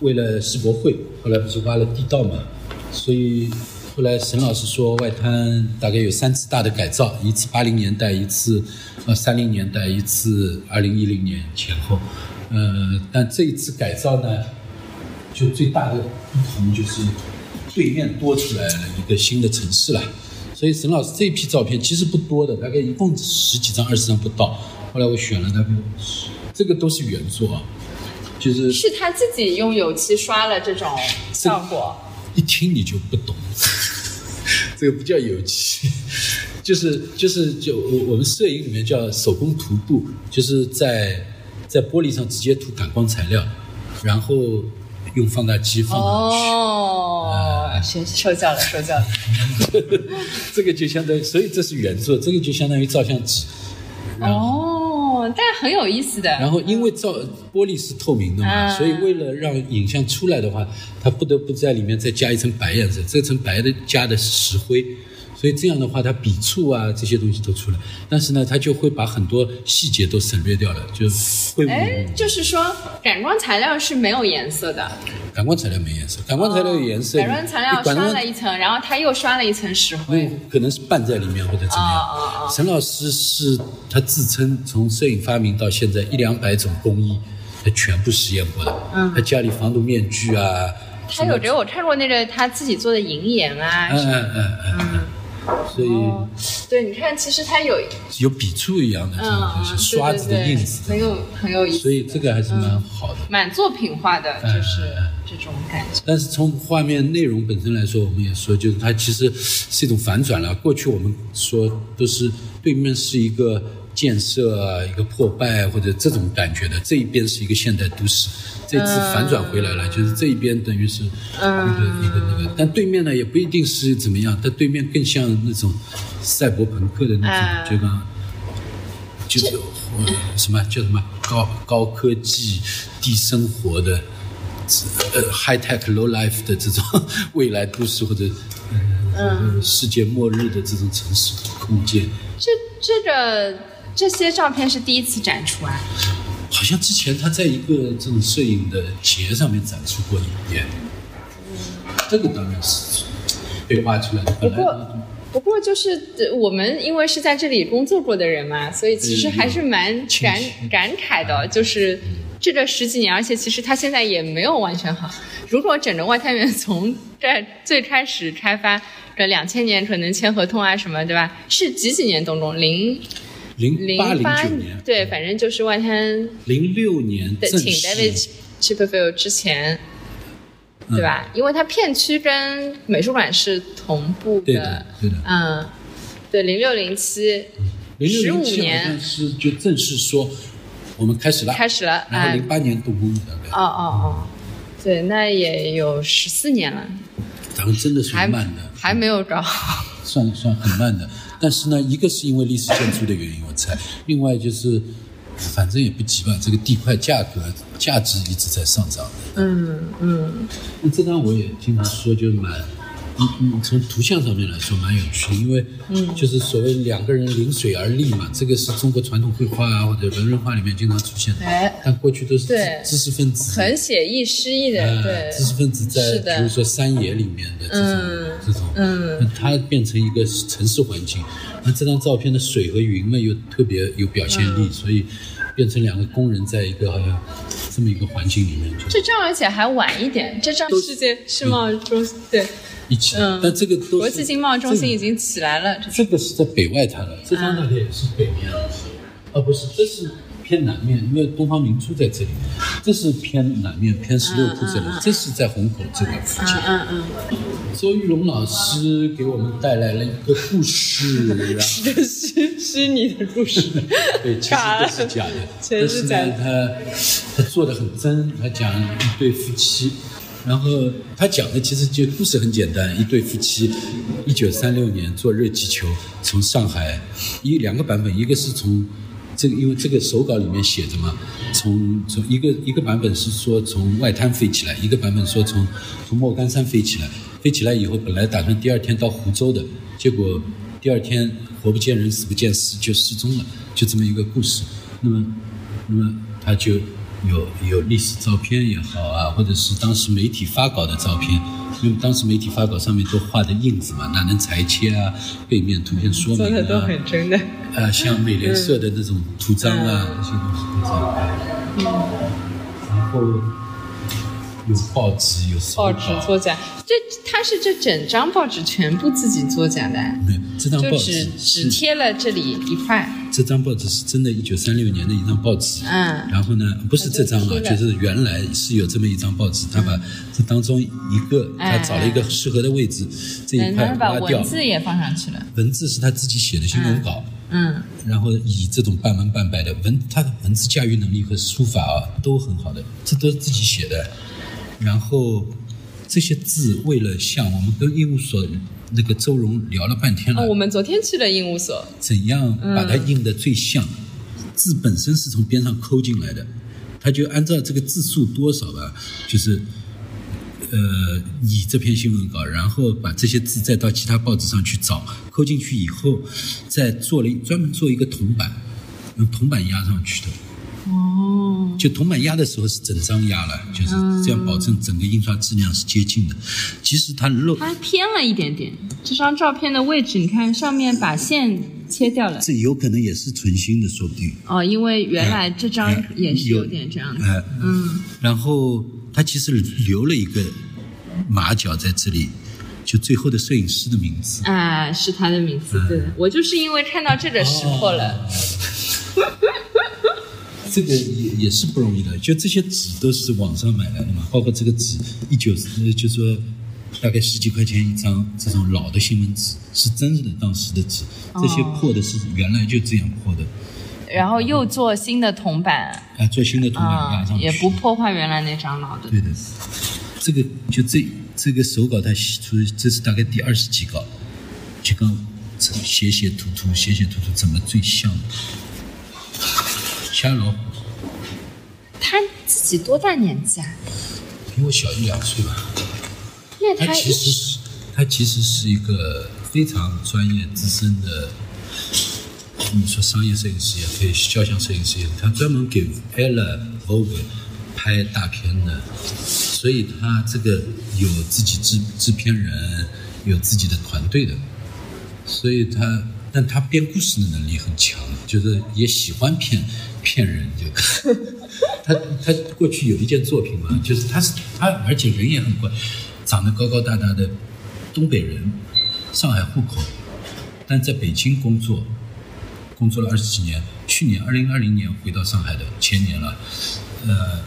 为了世博会，后来不是挖了地道嘛，所以后来沈老师说，外滩大概有三次大的改造，一次八零年代，一次呃三零年代，一次二零一零年前后。呃，但这一次改造呢，就最大的不同就是对面多出来了一个新的城市了。所以沈老师这一批照片其实不多的，大概一共十几张、二十张不到。后来我选了大概十，这个都是原作啊，就是是他自己用油漆刷了这种效果。一听你就不懂，这个不叫油漆，就是就是就我我们摄影里面叫手工涂布，就是在在玻璃上直接涂感光材料，然后用放大机放上去。哦，学受教了，受教了。这个就相当于，所以这是原作，这个就相当于照相机。哦，但很有意思的。然后因为照玻璃是透明的嘛，啊所以为了让影像出来的话，它不得不在里面再加一层白颜色，这层白的加的是石灰，所以这样的话它笔触啊这些东西都出来，但是呢，它就会把很多细节都省略掉了，就会哎，就是说感光材料是没有颜色的，感光材料没颜色，感光材料有颜色，感光材料刷了一层，然后他又刷了一层石灰。嗯，可能是拌在里面或者怎么样。哦哦哦沈老师是他自称从摄影发明到现在一两百种工艺，他全部实验过的。嗯他家里防毒面具啊，他有这个，我看过那个他自己做的银盐啊。嗯嗯嗯嗯嗯，所以哦，对，你看，其实它有，有笔触一样的这种嗯，东西，嗯刷子的印子很有很有意思，所以这个还是蛮好的。蛮作品化的，嗯就是这种感觉。但是从画面内容本身来说，我们也说，就是它其实是一种反转了。过去我们说都是对面是一个建设啊，一个破败或者这种感觉的，这一边是一个现代都市。这次反转回来了，就是这一边等于是一个、一个那个，但对面呢也不一定是怎么样，但对面更像那种赛博朋克的那种，嗯就刚就什么叫什么高高科技低生活的。呃 high tech low life 的这种未来都市或者呃世界末日的这种城市空间，这这个这些照片是第一次展出啊？好像之前他在一个这种摄影的节上面展出过一遍，这个当然是被挖出来的。本来不过不过就是呃我们因为是在这里工作过的人嘛，所以其实还是蛮感感慨的，就是这个十几年，而且其实它现在也没有完全好。如果整个外滩源从这最开始开发，这两千年可能签合同啊什么，对吧？是几几年动工？零零八零九年，对，反正就是外滩零六年的请 David Chipperfield 之前，嗯对吧？因为它片区跟美术馆是同步对的，对的。嗯，对，零六零七零六零15七好年像是就正式说我们开始了，开始了，然后哎零八年动工大概，哦哦哦，对，那也有十四年了，咱们真的还算慢的，还没有搞好。算算很慢的。但是呢，一个是因为历史建筑的原因，我猜；另外就是，反正也不急吧，这个地块价格价值一直在上涨。嗯嗯，那这张我也经常说，就蛮，嗯嗯，从图像上面来说蛮有趣的，因为嗯。就是所谓两个人临水而立嘛，这个是中国传统绘画啊或者文人画里面经常出现的，哎但过去都是知知识分子，很写意诗意的，呃对，知识分子在比如说山野里面的这种、嗯这种，嗯它变成一个城市环境，那这张照片的水和云呢又特别有表现嗯力，所以变成两个工人在一个好像这么一个环境里面就这张而且还晚一点，这张世界世贸中心对一起，嗯。但这个都是国际经贸中心已经起来了，这这个是在北外滩了，这张大概也是北面了，哦不是，这是偏南面，因为东方明珠在这里，这是偏南面，偏十六铺这里，这是在虹口这个附近。嗯嗯，周玉龙老师给我们带来了一个故事，然后。这是虚拟的故事，对，其实都是假的，全但是是假的。呢，他他做的很真，他讲一对夫妻，然后他讲的其实就故事很简单，一对夫妻，一九三六年坐热气球从上海，一两个版本，一个是从这个，因为这个手稿里面写着嘛，从从一个一个版本是说从外滩飞起来，一个版本说从从莫干山飞起来，飞起来以后本来打算第二天到湖州的，结果第二天活不见人，死不见尸，就失踪了，就这么一个故事。那么，那么他就有有历史照片也好啊，或者是当时媒体发稿的照片，因为当时媒体发稿上面都画的印子嘛，哪能裁切啊，背面图片说明啊，做的都很真的。呃，像美联社的那种图章啊，嗯那些东西都在嗯。然后有报纸，有报纸作假，这他是这整张报纸全部自己作假的，没有这张报纸只只贴了这里一块，这张报纸是真的，一九三六年的一张报纸。嗯。然后呢，不是这张啊，就是原来是有这么一张报纸，他把这当中一个，他哎找了一个适合的位置，这一嗯，块把挖掉文。字也放上去了，文字是他自己写的新闻稿，嗯，然后以这种半文半白的文，他的文字驾驭能力和书法啊都很好的，这都是自己写的。然后这些字为了向我们跟医务所那个周荣聊了半天了，哦，我们昨天去了印务所，怎样把它印得最像？嗯字本身是从边上抠进来的，他就按照这个字数多少吧，就是呃以这篇新闻稿，然后把这些字再到其他报纸上去找，抠进去以后，再做了专门做一个铜板，用铜板压上去的。哦，就铜板压的时候是整张压了，就是这样保证整个印刷质量是接近的。其实它漏它偏了一点点，这张照片的位置，你看上面把线切掉了，这有可能也是存心的，说不定。哦，因为原来这张哎也是有点这样的，哎，嗯，然后他其实留了一个马脚在这里，就最后的摄影师的名字。啊，是他的名字，对的，我就是因为看到这个识破了，这个也也是不容易的，就这些纸都是网上买来的嘛，包括这个纸，一九呃就说大概十几块钱一张，这种老的新闻纸是真的当时的纸，这些破的是原来就这样破的，然后又做新的铜板，啊，做新的铜板压啊上，去，也不破坏原来那张老的，对的，这个就这这个手稿，它写出这是大概第二十几稿，就刚这写写涂涂写写涂涂怎么最像的？瞎老虎他自己多大年纪啊？比我小一两岁吧，他那他其实是他其实是一个非常专业资深的，你说商业摄影师也可以，肖像摄影师也可以，他专门给 Ella Vogue 拍大片的，所以他这个有自己制制片人，有自己的团队的，所以他。但他编故事的能力很强，就是也喜欢骗骗人，就 他他过去有一件作品嘛，就是他是他，而且人也很怪，长得高高大大的东北人，上海户口，但在北京工作，工作了二十几年。去年二零二零年回到上海的，前年了。呃，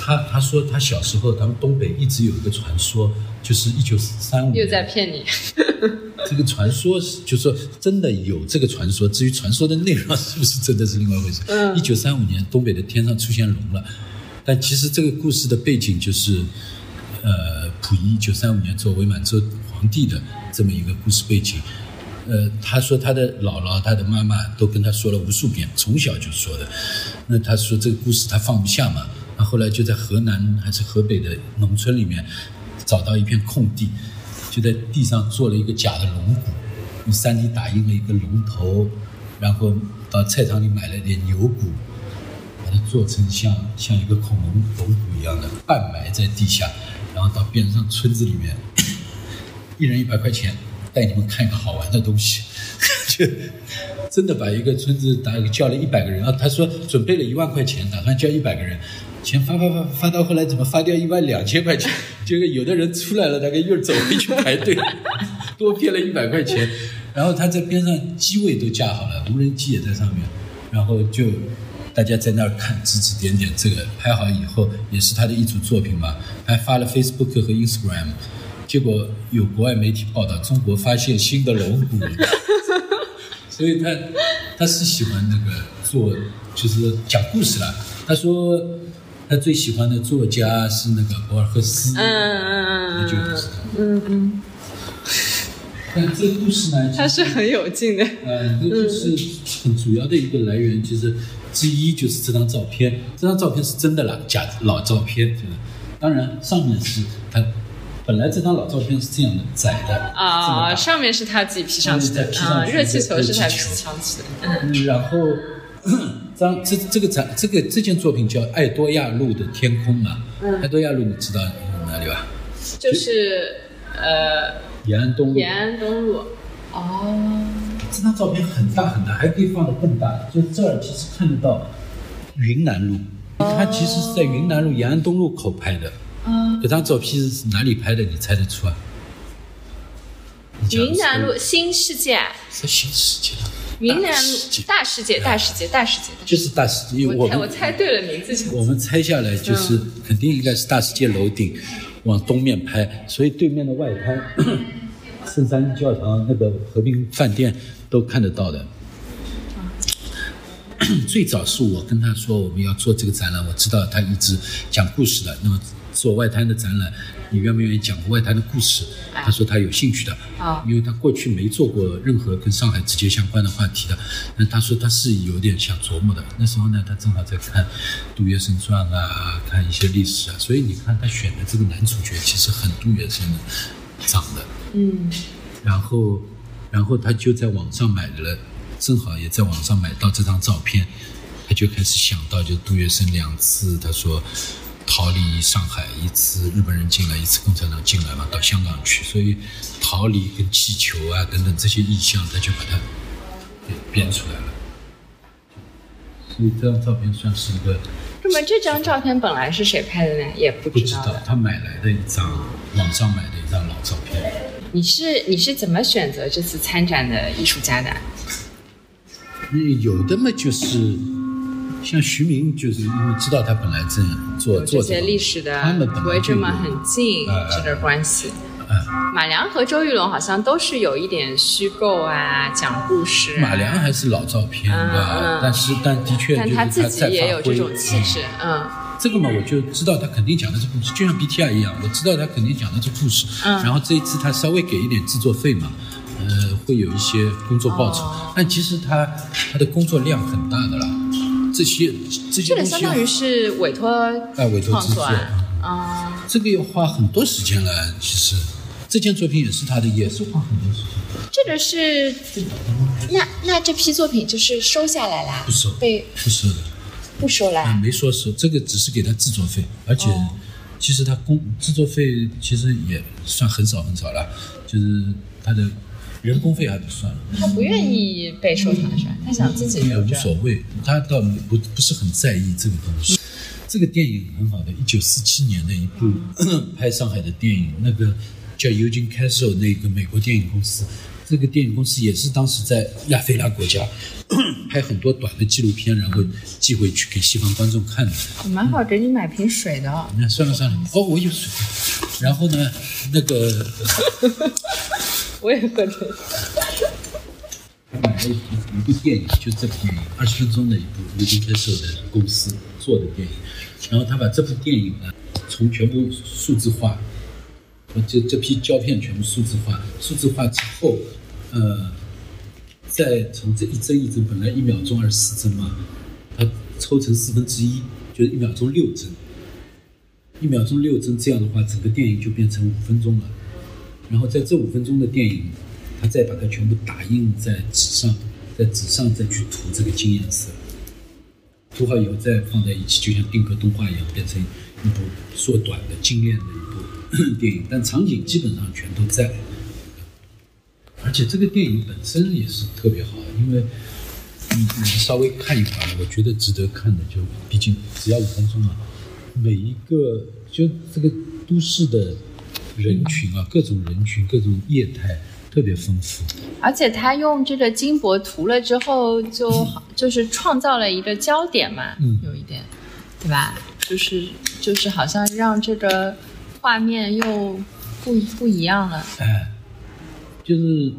他他说他小时候，他们东北一直有一个传说，就是一九三五又在骗你。这个传说是，就说真的有这个传说，至于传说的内容是不是真的是另外一回事。嗯。一九三五年，东北的天上出现龙了，但其实这个故事的背景就是，呃，溥仪一九三五年做伪满洲皇帝的这么一个故事背景。呃，他说他的姥姥、他的妈妈都跟他说了无数遍，从小就说的。那他说这个故事他放不下嘛，那后来就在河南还是河北的农村里面找到一片空地，就在地上做了一个假的龙骨，用 3D 打印了一个龙头，然后到菜场里买了点牛骨，把它做成像像一个恐龙龙骨一样的，半埋在地下，然后到边上村子里面，一人一百块钱。带你们看一个好玩的东西，就真的把一个村子打叫了一百个人啊！他说准备了一万块钱，打算叫一百个人，钱发发发发到后来怎么发掉一万两千块钱？结果有的人出来了，大概又走回去排队，多骗了一百块钱。然后他在边上机位都架好了，无人机也在上面，然后就大家在那儿看，指指点点。这个拍好以后也是他的一组作品嘛，还发了 Facebook 和 Instagram。结果有国外媒体报道，中国发现新的龙骨，所以他他是喜欢那个做，就是讲故事了。他说他最喜欢的作家是那个博尔赫斯，嗯嗯嗯那就不知道。嗯嗯。但这故事呢，他是很有劲的。嗯，这就是很主要的一个来源，就是之一就是这张照片。这张照片是真的了，假老照片，就是当然上面是他。本来这张老照片是这样的，窄的啊，上面是他自己 P 上去的啊，热气球是他 P 上去的，嗯，然后张这这个展这个这件作品叫《爱多亚路的天空》嘛，爱多亚路你知道哪里吧？就是呃，延安东路。延安东路，哦，这张照片很大很大，还可以放的更大，就这儿其实看得到云南路，它其实是在云南路延安东路口拍的。嗯这张照片是哪里拍的？你猜得出啊？云南路新世界。是新世界。云南大世界，大世界，大世界。就是大世界。我我猜对了名字。我们猜下来就是肯定应该是大世界楼顶往东面拍，所以对面的外滩、圣三教堂、那个和平饭店都看得到的。最早是我跟他说我们要做这个展览，我知道他一直讲故事的，那么。做外滩的展览，你愿不愿意讲个外滩的故事？他说他有兴趣的，啊，因为他过去没做过任何跟上海直接相关的话题的。那他说他是有点想琢磨的。那时候呢，他正好在看《杜月笙传》啊，看一些历史啊，所以你看他选的这个男主角其实很杜月笙的长的，嗯，然后，然后他就在网上买了，正好也在网上买到这张照片，他就开始想到，就杜月笙两次，他说。逃离上海一次，日本人进来一次，共产党进来嘛，到香港去，所以逃离跟气球啊等等这些意象，他就把它给编出来了。所以这张照片算是一个。那么这张照片本来是谁拍的呢？也不知道。他买来的一张，网上买的一张老照片。你是你是怎么选择这次参展的艺术家的？嗯，有的嘛就是。像徐明，就是因为知道他本来在做做这些历史的，他们围这么很近，这点关系。马良和周玉龙好像都是有一点虚构啊，讲故事。马良还是老照片的，但是但的确就是他自己也有这种气质，嗯。这个嘛，我就知道他肯定讲的是故事，就像 BTR 一样，我知道他肯定讲的是故事。嗯。然后这一次他稍微给一点制作费嘛，呃，会有一些工作报酬，但其实他他的工作量很大的了。这些这些这个相当于是委托啊，委托制作啊，这个要花很多时间了。其实这件作品也是他的，也是花很多时间。这个是那那这批作品就是收下来啦？不收，被不收的，不收啦？没说收，这个只是给他制作费，而且其实他工制作费其实也算很少很少了，就是他的人工费还不算，他不愿意被收藏是吧？他想自己也无留着。所谓，他倒不不是很在意这个东西。这个电影很好的，一九四七年的一部 拍上海的电影，那个叫 Eugene Castle 那个美国电影公司，这个电影公司也是当时在亚非拉国家 拍很多短的纪录片，然后寄回去给西方观众看的。蛮好，给你买瓶水的。那算了算了，哦，我有水。然后呢，那个 我也喝这个。他买了一一部电影，就这部电影，二十分钟的一部刘金拍摄的公司做的电影，然后他把这部电影呢，从全部数字化，呃这这批胶片全部数字化，数字化之后，呃，再从这一帧一帧，本来一秒钟二十四帧嘛，它抽成四分之一，就是一秒钟六帧，一秒钟六帧，这样的话，整个电影就变成五分钟了。然后在这五分钟的电影，他再把它全部打印在纸上，在纸上再去涂这个金颜色，涂好以后再放在一起，就像定格动画一样，变成一部缩短的精炼的一部 电影。但场景基本上全都在，而且这个电影本身也是特别好，因为你你稍微看一会儿，我觉得值得看的，就毕竟只要五分钟啊，每一个就这个都市的人群啊，各种人群、各种业态特别丰富。而且他用这个金箔涂了之后，就好就是创造了一个焦点嘛，嗯有一点，对吧？就是就是好像让这个画面又不不一样了。哎，就是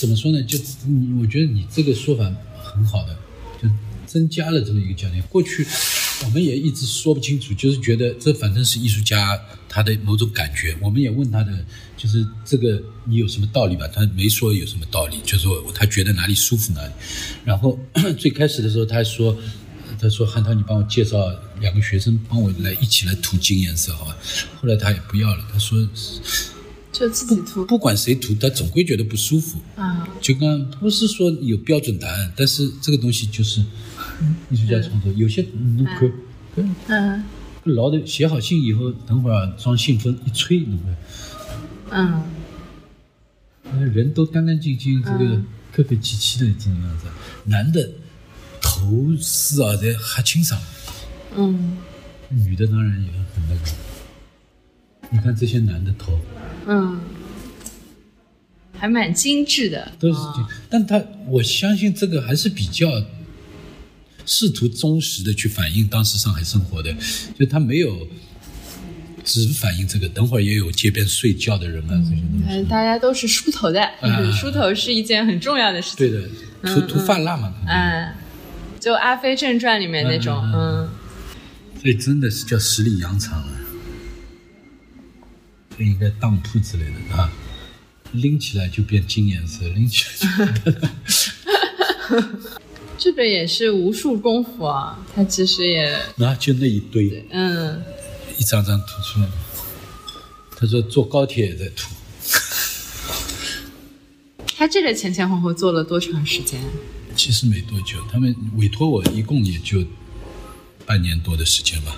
怎么说呢？就你，我觉得你这个说法很好的，就增加了这么一个焦点。过去我们也一直说不清楚，就是觉得这反正是艺术家他的某种感觉。我们也问他的，就是这个你有什么道理吧？他没说有什么道理，就是说他觉得哪里舒服哪里。然后 最开始的时候，他说。他说：“汉涛，你帮我介绍两个学生，帮我来一起来涂金颜色，好吧？”后来他也不要了，他说就自己涂。不管谁涂，他总归觉得不舒服。啊，就刚不是说有标准答案，但是这个东西就是艺术家创作，有些你可跟嗯。牢的写好信以后，等会儿装信封一吹，你会嗯。人都干干净净，这个客客气气的这种样子。男的头丝啊，在还清爽，嗯。女的当然也很那个。你看这些男的头。嗯，还蛮精致的，都是这，但他我相信这个还是比较试图忠实的去反映当时上海生活的，就他没有只反映这个，等会儿也有街边睡觉的人啊这些东西。嗯，大家都是梳头的，啊梳头是一件很重要的事情。对的，涂涂发蜡嘛，嗯，就《阿飞正传》里面那种，嗯嗯所以真的是叫十里洋场啊，这应该当铺之类的啊，拎起来就变金颜色，拎起来就 这个也是无数功夫啊。他其实也，那就那一堆嗯，一张张吐出来。他说坐高铁也在吐，他这个前前后后做了多长时间？其实没多久，他们委托我一共也就半年多的时间吧。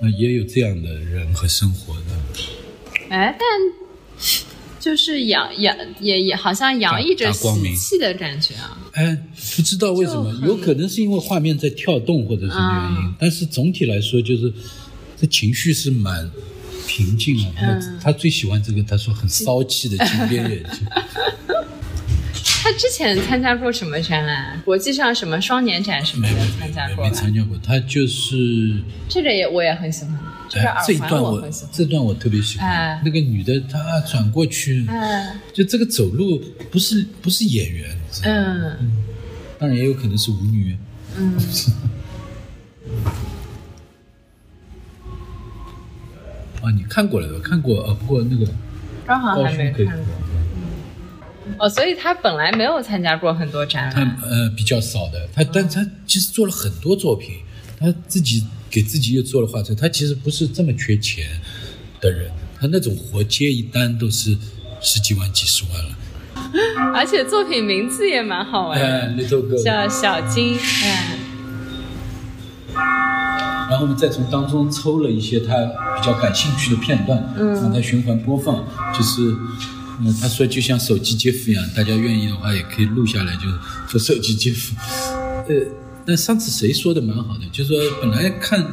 那也有这样的人和生活的，哎，但就是洋洋也也好像洋溢着喜气的感觉啊。哎，不知道为什么有可能是因为画面在跳动或者什么原因，但是总体来说就是这情绪是蛮平静啊。他他最喜欢这个，他说很骚气的 金边眼镜。他之前参加过什么展览？国际上什么双年展什么的参加过没？参加过，他就是这个也我也很喜欢，这个哎耳环这一段我我很喜欢。这段我特别喜欢哎，那个女的她转过去，嗯就这个走路不是不是演员，嗯当然也有可能是舞女。嗯，啊，你看过了吧，看过啊，不过那个刚好高还没看过。哦，所以他本来没有参加过很多展览他览。呃比较少的，他但他其实做了很多作品，他自己给自己又做了画册，他其实不是这么缺钱的人，他那种活接一单都是十几万、几十万了。而且作品名字也蛮好玩叫小金，哎，然后我们再从当中抽了一些他比较感兴趣的片段，让他循环播放，就是。嗯，他说就像手机接福一样，大家愿意的话也可以录下来，就做手机接福。呃，那上次谁说的蛮好的，就是说本来看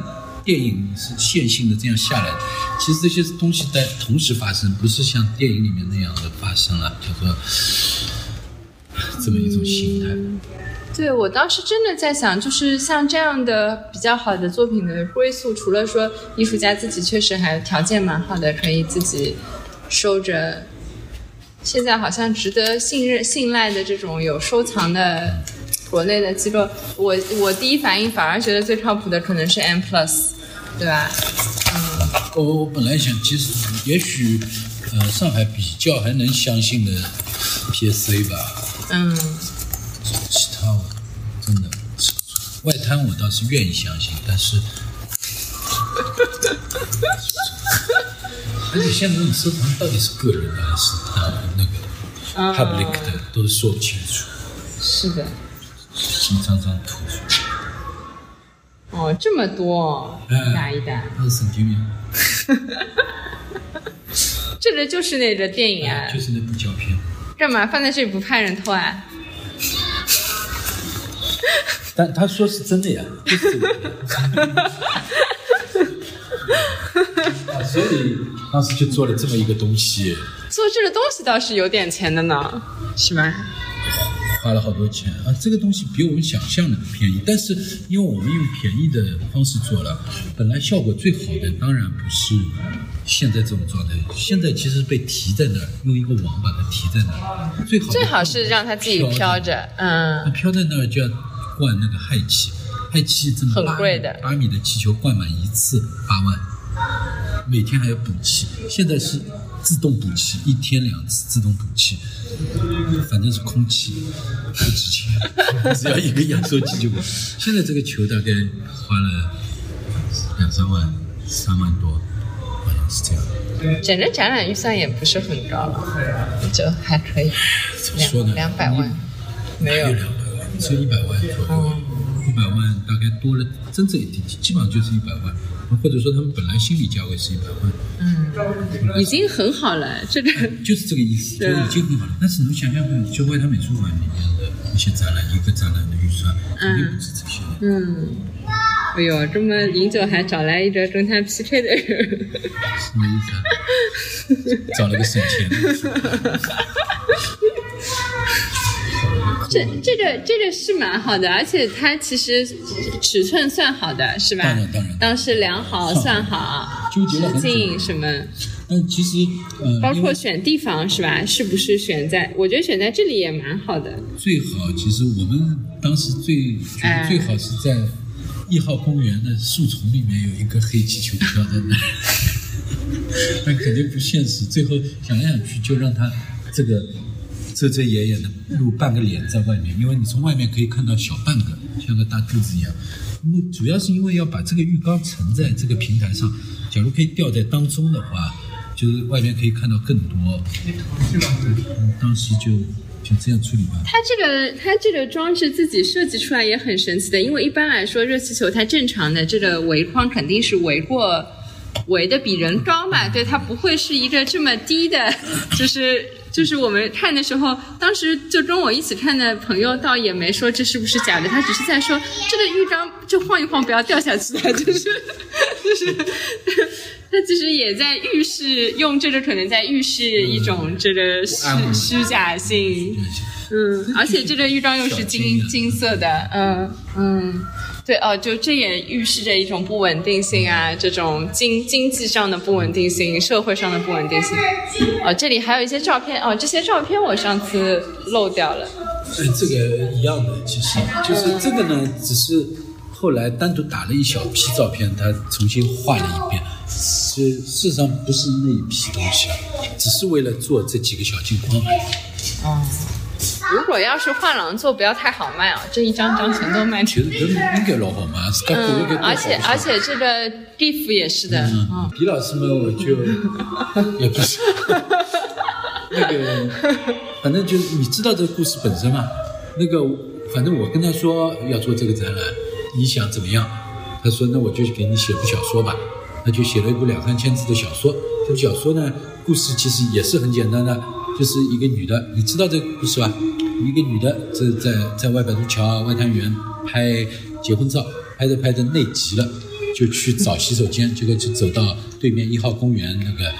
电影是线性的这样下来的，其实这些东西在同时发生，不是像电影里面那样的发生了，就说这么一种形态。对我当时真的在想，就是像这样的比较好的作品的归宿，除了说艺术家自己确实还条件蛮好的，可以自己收着。现在好像值得信任、信赖的这种有收藏的国内的机构，我我第一反应反而觉得最靠谱的可能是 M Plus，对吧？嗯。我我本来想，其实也许，呃，上海比较还能相信的 PSA 吧。嗯。其他我真的外滩我倒是愿意相信，但是。而且现在这种收藏到底是个人的还是呃那个 public 的，都说不清楚。是的。一张张图。哦，这么多，哪一单？那是神经病。这个就是那个电影啊。就是那部胶片。干嘛放在这里不怕人偷啊？但他说是真的呀。所以当时就做了这么一个东西。做这个东西倒是有点钱的呢，是吧？花了好多钱啊！这个东西比我们想象的便宜，但是因为我们用便宜的方式做了，本来效果最好的当然不是现在这种状态。现在其实被提在那儿，用一个网把它提在那儿，最好最好是让它自己飘着，嗯，飘在那儿就要灌那个氦气，氦气这么很贵的八米的气球灌满一次八万。每天还要补气，现在是自动补气，一天两次自动补气，反正是空气，不值钱，只要一个压缩机就够。现在这个球大概花了两三万，三万多，好像是这样。整个展览预算也不是很高了，就还可以。怎么说呢？两百万，没有两百万，只有一百万左右，一百万大概多了，真正基本上就是一百万。或者说他们本来心理价位是一百万，嗯，已经很好了，这个就是这个意思，就已经很好了。但是你们想象看，就外滩美术馆里面的一些展览，一个展览的预算肯定不止这些。嗯，哎呦，这么饮酒还找来一个跟他 PK 的人，什么意思啊？找了个省钱的。这这个这个是蛮好的，而且它其实尺寸算好的，是吧？当然当然，当时量好算好，纠结了很久什么？但，其实呃，包括选地方是吧？是不是选在？我觉得选在这里也蛮好的。最好，其实我们当时最觉得最好是在一号公园的树丛里面有一个黑气球飘在那，但肯定不现实。最后想来想去，就让它这个。遮遮掩掩的露半个脸在外面，因为你从外面可以看到小半个，像个大肚子一样。主要是因为要把这个浴缸沉在这个平台上，假如可以吊在当中的话，就是外面可以看到更多。当时就就这样处理吧。它这个它这个装置自己设计出来也很神奇的，因为一般来说热气球它正常的这个围框肯定是围过围的比人高嘛，对，它不会是一个这么低的，就是。就是我们看的时候，当时就跟我一起看的朋友倒也没说这是不是假的，他只是在说这个浴缸就晃一晃不要掉下去了，就是 就是他其实也在预示用这个可能在预示一种这个虚虚假性，嗯，而且这个浴缸又是金金色的，嗯嗯。对哦，就这也预示着一种不稳定性啊，这种经经济上的不稳定性，社会上的不稳定性。哦，这里还有一些照片哦，这些照片我上次漏掉了。哎，这个一样的，其实就是这个呢，只是后来单独打了一小批照片，他重新画了一遍。实事实上不是那一批东西，只是为了做这几个小镜框。哦。如果要是画廊做，不要太好卖啊！这一张张全都卖出去。其实应该老好卖，嗯，而且而且这个地府也是的。嗯，李老师嘛，我就也不是那个，反正就你知道这个故事本身嘛。那个，反正我跟他说要做这个展览，你想怎么样？他他说那我就给你写部小说吧，他就写了一部两三千字的小说。这部小说呢，故事其实也是很简单的，就是一个女的，你知道这个故事吧？一个女的在在在外白渡桥外滩园拍结婚照，拍着拍着内急了，就去找洗手间，结果就走到对面一号公园那个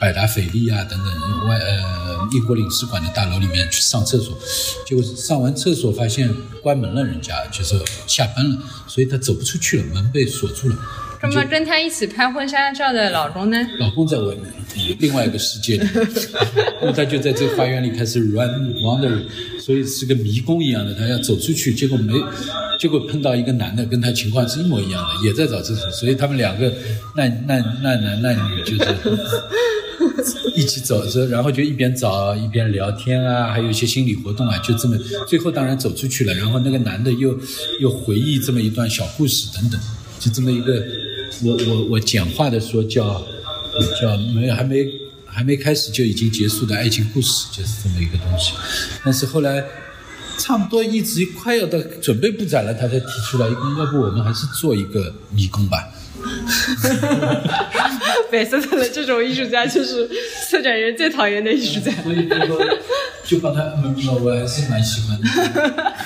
百达翡丽啊等等外呃英国领事馆的大楼里面去上厕所，结果上完厕所发现关门了，人家就是下班了，所以她走不出去了，门被锁住了。那么跟他一起拍婚纱照的老公呢？老公在外面，另外一个世界里，那么他就在这个花园里开始 run wander，所以是个迷宫一样的，他要走出去，结果没，结果碰到一个男的，跟他情况是一模一样的，也在找厕所，所以他们两个那那那男那女就是一起走着，然后就一边找一边聊天啊，还有一些心理活动啊，就这么，最后当然走出去了，然后那个男的又又回忆这么一段小故事等等，就这么一个。我我我简化的说叫叫没有还没还没开始就已经结束的爱情故事，就是这么一个东西。但是后来差不多一直快要到准备布展了，他才提出来要不我们还是做一个迷宫吧。白色的这种艺术家就是策展人最讨厌的艺术家。所以就说就帮他，我还是蛮喜欢的。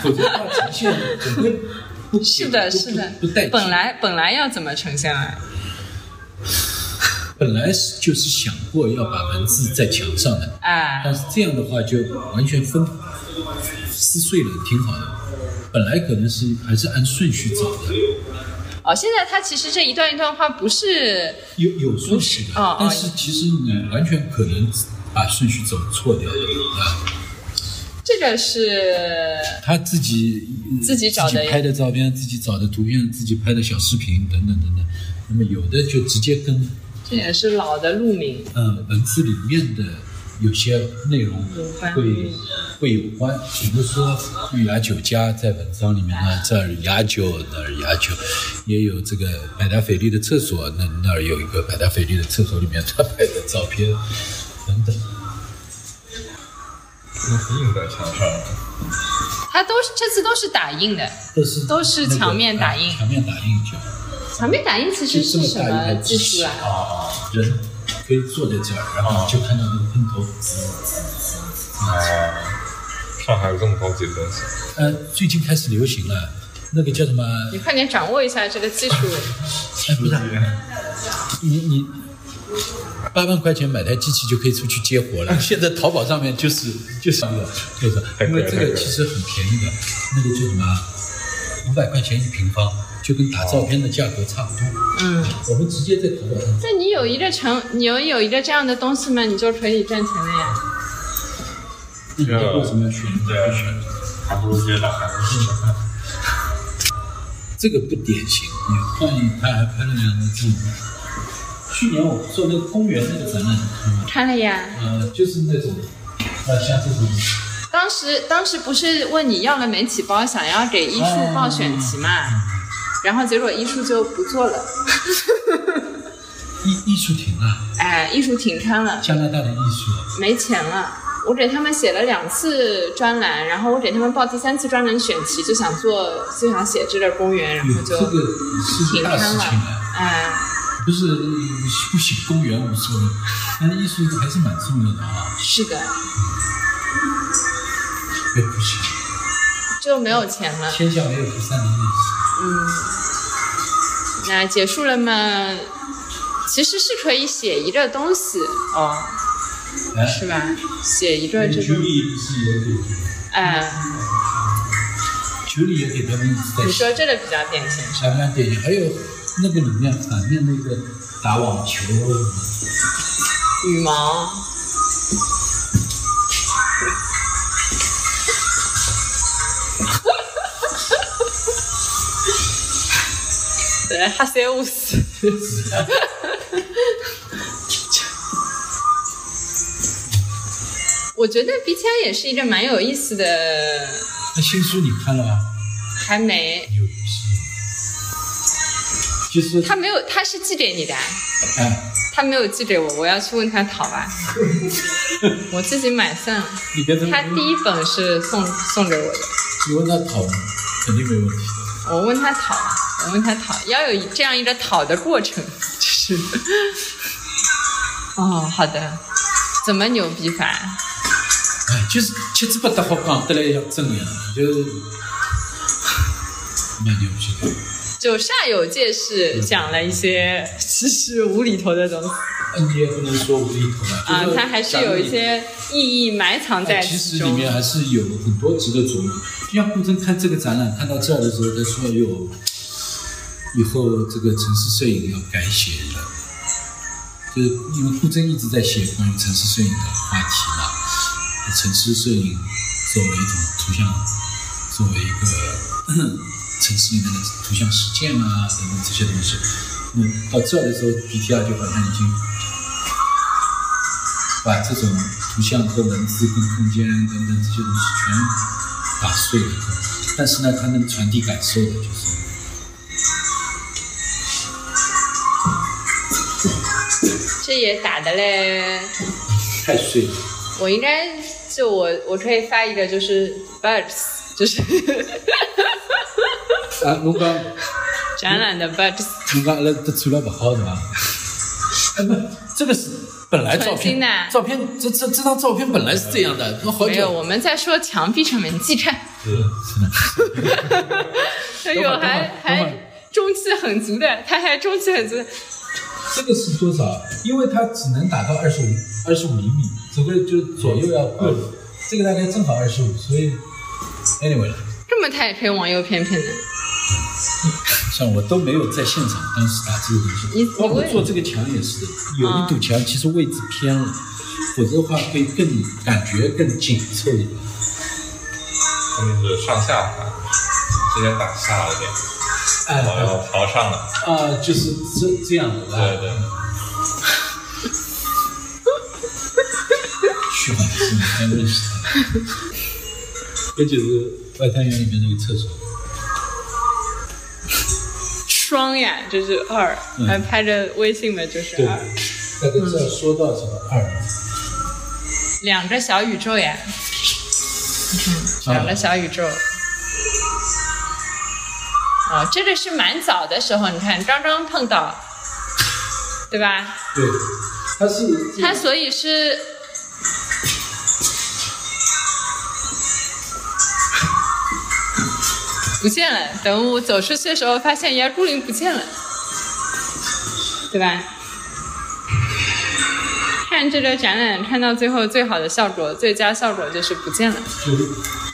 否则的话呈现整个。是的，是的，本来本来要怎么呈现啊？本来是就是想过要把文字在墙上的，哎，但是这样的话就完全分撕碎了，挺好的。本来可能是还是按顺序走的。哦，现在它其实这一段一段话不是有有顺序的，但是其实你完全可能把顺序走错掉的啊。这个是他自己自己找的拍的照片，自己找的图片，自己拍的小视频等等等等。那么有的就直接跟这也是老的路名，嗯，文字里面的有些内容会会有关。比如说玉雅酒家在文章里面呢，这儿雅酒那儿雅酒，也有这个百达翡丽的厕所，那那儿有一个百达翡丽的厕所里面他拍的照片等等。都印在墙上，它都是这次都是打印的，都是都是墙面打印。墙面打印就，墙面打印其实是什么技术啊？啊，人可以坐在这儿，然后就看到那个喷头。啊，上海有这么高级的东西？呃，最近开始流行了，那个叫什么？你快点掌握一下这个技术。哎，不是，你你。八万块钱买台机器就可以出去接活了。现在淘宝上面就是就是这个，就是因为这个其实很便宜的，那个叫什么？五百块钱一平方，就跟打照片的价格差不多。嗯，我们直接在淘宝上。那你有一个成，你有有一个这样的东西吗？你就可以赚钱了呀。那你为什么要选？选？还不如直接打开。这个不典型，你看他还拍了两个这种。去年我做那个公园那个展览，看了呀。呃，就是那种，呃，像这种。当时当时不是问你要了媒体包，想要给艺术报选题嘛？然后结果艺术就不做了。艺艺术停了。哎，艺术停刊了。加拿大的艺术。没钱了。我给他们写了两次专栏，然后我给他们报第三次专栏选题，就想做就想写这个公园，然后就停刊了。哎。不是不行，公园无所谓，但是艺术还是蛮重要的啊。是的。哎，不行。就没有钱了。天下没有不散的宴席。嗯。那结束了吗？其实是可以写一个东西哦，是吧？写一个这个。九里不是也给？哎。九里也给他们在。你说这个比较典型。比较典型，还有。那个里面反面那个打网球，羽毛，对，哈塞乌斯，我觉得比起来也是一个蛮有意思的。那新书你看了吗？还没。他没有，他是寄给你的。哎，他没有寄给我，我要去问他讨吧。我自己买算了。他第一本是送送给我的。你问他讨，肯定没问题。我问他讨。我问他讨要有这样一个讨的过程，就是，哦，好的，怎么牛逼法？哎，就是七嘴八舌好讲得来像真一样，就是蛮牛逼的。就煞有介事讲了一些其实无厘头的东西嗯你也不能说无厘头嘛，就，是啊它还是有一些意义埋藏在哎其实里。面还是有很多值得琢磨。就像顾铮看这个展览看到这儿的时候，他说有以后这个城市摄影要改写了，就是因为顾铮一直在写关于城市摄影的话题嘛，城市摄影作为一种图像，作为一个城市里面的图像实践啊等等这些东西，那到这的时候，BTR 就好像已经把这种图像和文字跟空间等等这些东西全打碎了，但是呢，它能传递感受的，就是。这也打的嘞，太碎了。我应该就我我可以发一个就是 birds，就是啊，侬讲展览的侬讲阿拉这做了不好是吧？哎不，这个是本来照片的，照片这这这张照片本来是这样的，那好没有，我们在说墙壁上面，你自己看。哎呦，等会儿还等会儿还中气很足的，他还中气很足。这个是多少？因为它只能达到二十五二十五厘米，这个就左右要各，这个大概正好二十五，所以 anyway，这么他也可以往右偏偏的。像我都没有在现场当时打这个东西，包括做这个墙也是的，有一堵墙其实位置偏了，否则的话会更感觉更紧凑一点。他们是上下盘，之前打下了一点，哎然后要朝上的，啊，就是这这样的吧？对对。去吧，是你才认识他。这就是外滩园里面那个厕所。双呀，就是二，嗯。还拍着微信的，就是对，二，那个这说到什么二？两个小宇宙呀，两个小宇宙。哦，这个是蛮早的时候，你看刚刚碰到，对吧？对，它是它所以是不见了。等我走出去的时候，发现原来孤零不见了，对吧？看这个展览，看到最后最好的效果，最佳效果就是不见了。就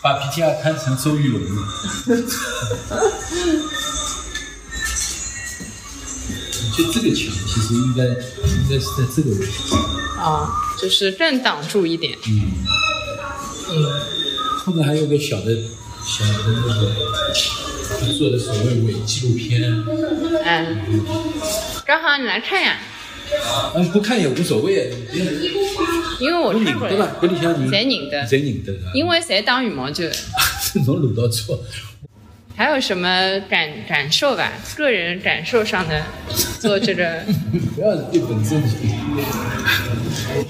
把 PTR 看成周玉龙了。就这个墙其实应该应该是在这个位置。啊、就是更挡住一点。嗯后面还有个小的小的那个他做的所谓伪纪录片，嗯，刚好你来看呀，嗯不看也无所谓，因为我看过对吧了，？搿里向你侪认得侪认得的，因为侪打羽毛球。侬录到错。还有什么感感受吧？个人感受上的做这个，不要对本身。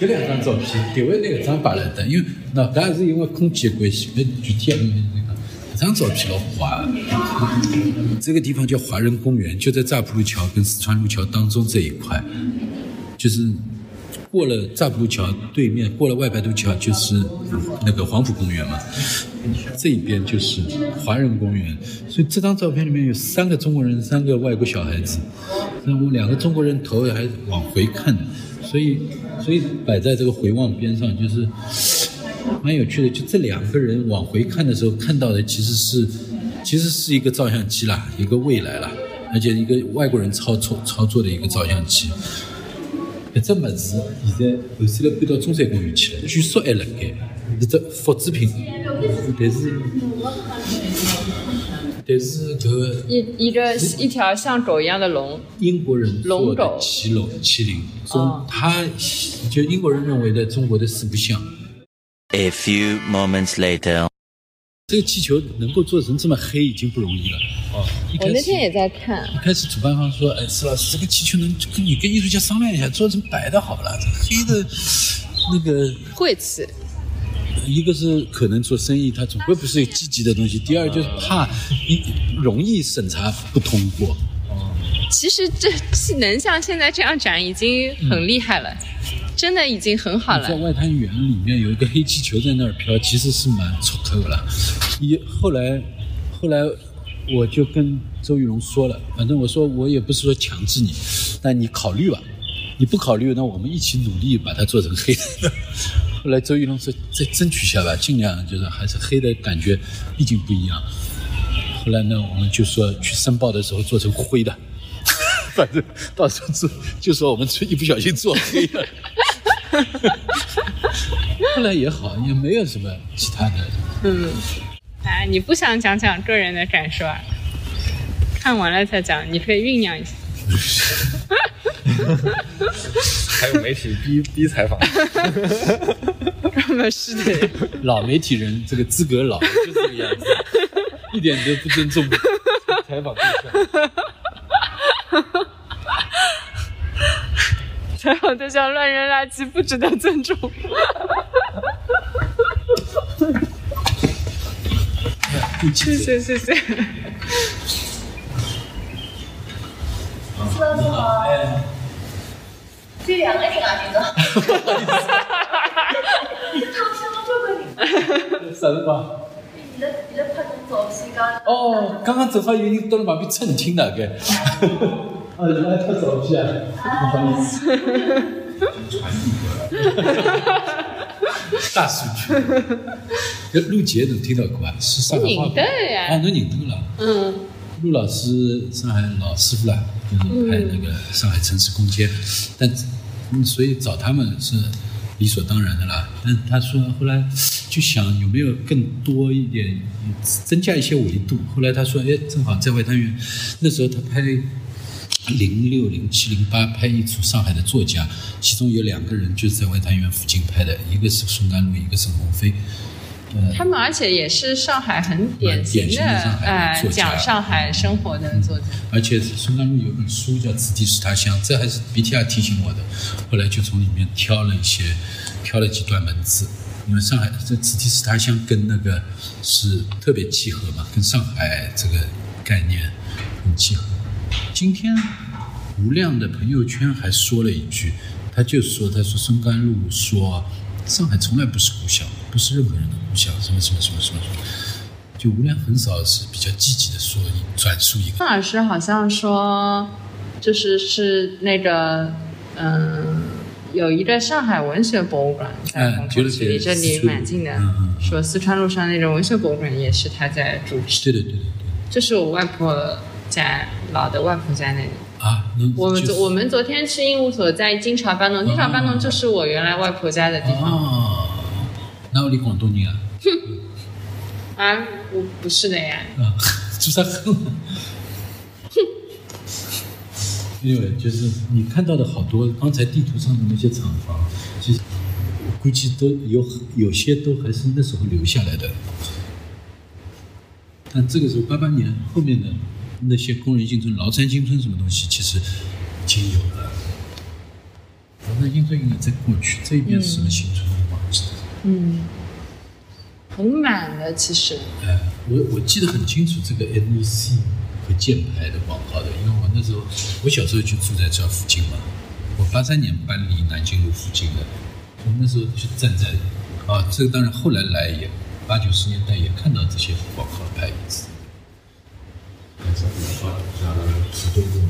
搿两张照片，另外那个张摆了的，因为那搿也是因为空气的关系，没具体的那张照片老花。这个地方叫华人公园，就在乍浦路桥跟四川路桥当中这一块，就是过了乍浦路桥对面，过了外白渡桥就是那个黄埔公园嘛，这一边就是华人公园。所以这张照片里面有三个中国人，三个外国小孩子，那我两个中国人头还往回看，所以所以摆在这个回望边上，就是蛮有趣的。就这两个人往回看的时候，看到的其实是其实是一个照相机啦，一个未来啦，而且一个外国人操作操作的一个照相机。搿只物事现在后头来搬到中山公园去了，据说还辣盖，是只复制品，但是但是搿个一一个一条像狗一样的龙，英国人做的龙狗麒龙麒麟，中哦他就英国人认为的中国的四不像。A few moments later. 这个气球能够做成这么黑已经不容易了。哦，我那天也在看，一开始主办方说：“哎，施老师，这个气球能跟你跟艺术家商量一下，做成白的好了，这黑的，那个晦气，一个是可能做生意，他总归不是积极的东西；第二就是怕一容易审查不通过。哦其实这能像现在这样展已经很厉害了，真的已经很好了在。外滩园里面有一个黑气球在那儿飘，其实是蛮出头了。一后来，后来我就跟周玉龙说了，反正我说我也不是说强制你，但你考虑吧。你不考虑，那我们一起努力把它做成黑的。后来周玉龙说再争取一下吧，尽量就是还是黑的感觉，毕竟不一样。后来呢，我们就说去申报的时候做成灰的，反正到时候做就说我们一不小心做黑了。后来也好，也没有什么其他的。嗯，哎，你不想讲讲个人的感受啊？看完了再讲，你可以酝酿一下。还有媒体逼逼采访，专门是的，老媒体人这个资格老就这个样子，一点都不尊重 采访对象。采访对象乱扔垃圾，不值得尊重。谢谢谢谢。这两个人啊，这个。啥子吧？哦，刚刚正好有人到了旁边蹭听的，该。啊，原来他照片，不好意思。传递过来。大数据。呃，陆杰能听到过啊？是上海话认得呀啊，侬认得了。嗯，陆老师，上海老师傅了，就是拍那个上海城市空间，但嗯，所以找他们是理所当然的啦。但他说后来就想有没有更多一点，增加一些维度。后来他说，哎，正好在外滩园，那时候他拍零六、零七、零八拍一组上海的作家，其中有两个人就是在外滩园附近拍的，一个是宋甘露，一个是鸿飞。呃，他们而且也是上海很典型的呃讲上海生活的作家。而且孙甘露有本书叫《此地是他乡》，这还是 BTR 提醒我的。后来就从里面挑了一些，挑了几段文字，因为上海这“此地是他乡”跟那个是特别契合嘛，跟上海这个概念很契合。今天吴亮的朋友圈还说了一句，他就说：“他说孙甘露说上海从来不是故乡，不是任何人的故乡，什么什么什么什么什么。”就吴亮很少是比较积极的说转述一个范老师好像说，就是是那个，嗯，有一个上海文学博物馆在嗯虹就是口区离这里蛮近的嗯嗯。嗯说四川路上那种文学博物馆也是他在主持，对的，对的，对就是我外婆家老的外婆家那里。的啊，那我们昨我们昨天去鹦鹉所在金朝班弄，金朝班弄就是我原来外婆家的地方哦，那我你广东人啊？哼啊，我不是的呀。啊，做啥哼？因为就是你看到的好多，刚才地图上的那些厂房，其实我估计都有有些都还是那时候留下来的。但这个时候八八年后面的那些工人新村、崂山新村什么东西，其实已经有了。崂山新村应该在过去，这边是什么新村。嗯，很满的其实。哎，我我记得很清楚这个 NEC 和箭牌的广告的，因为我那时候我小时候就住在这附近嘛，我八三年搬离南京路附近的，我那时候就站在啊，这个当然后来来也八九十年代也看到这些广告牌子。浦东公园，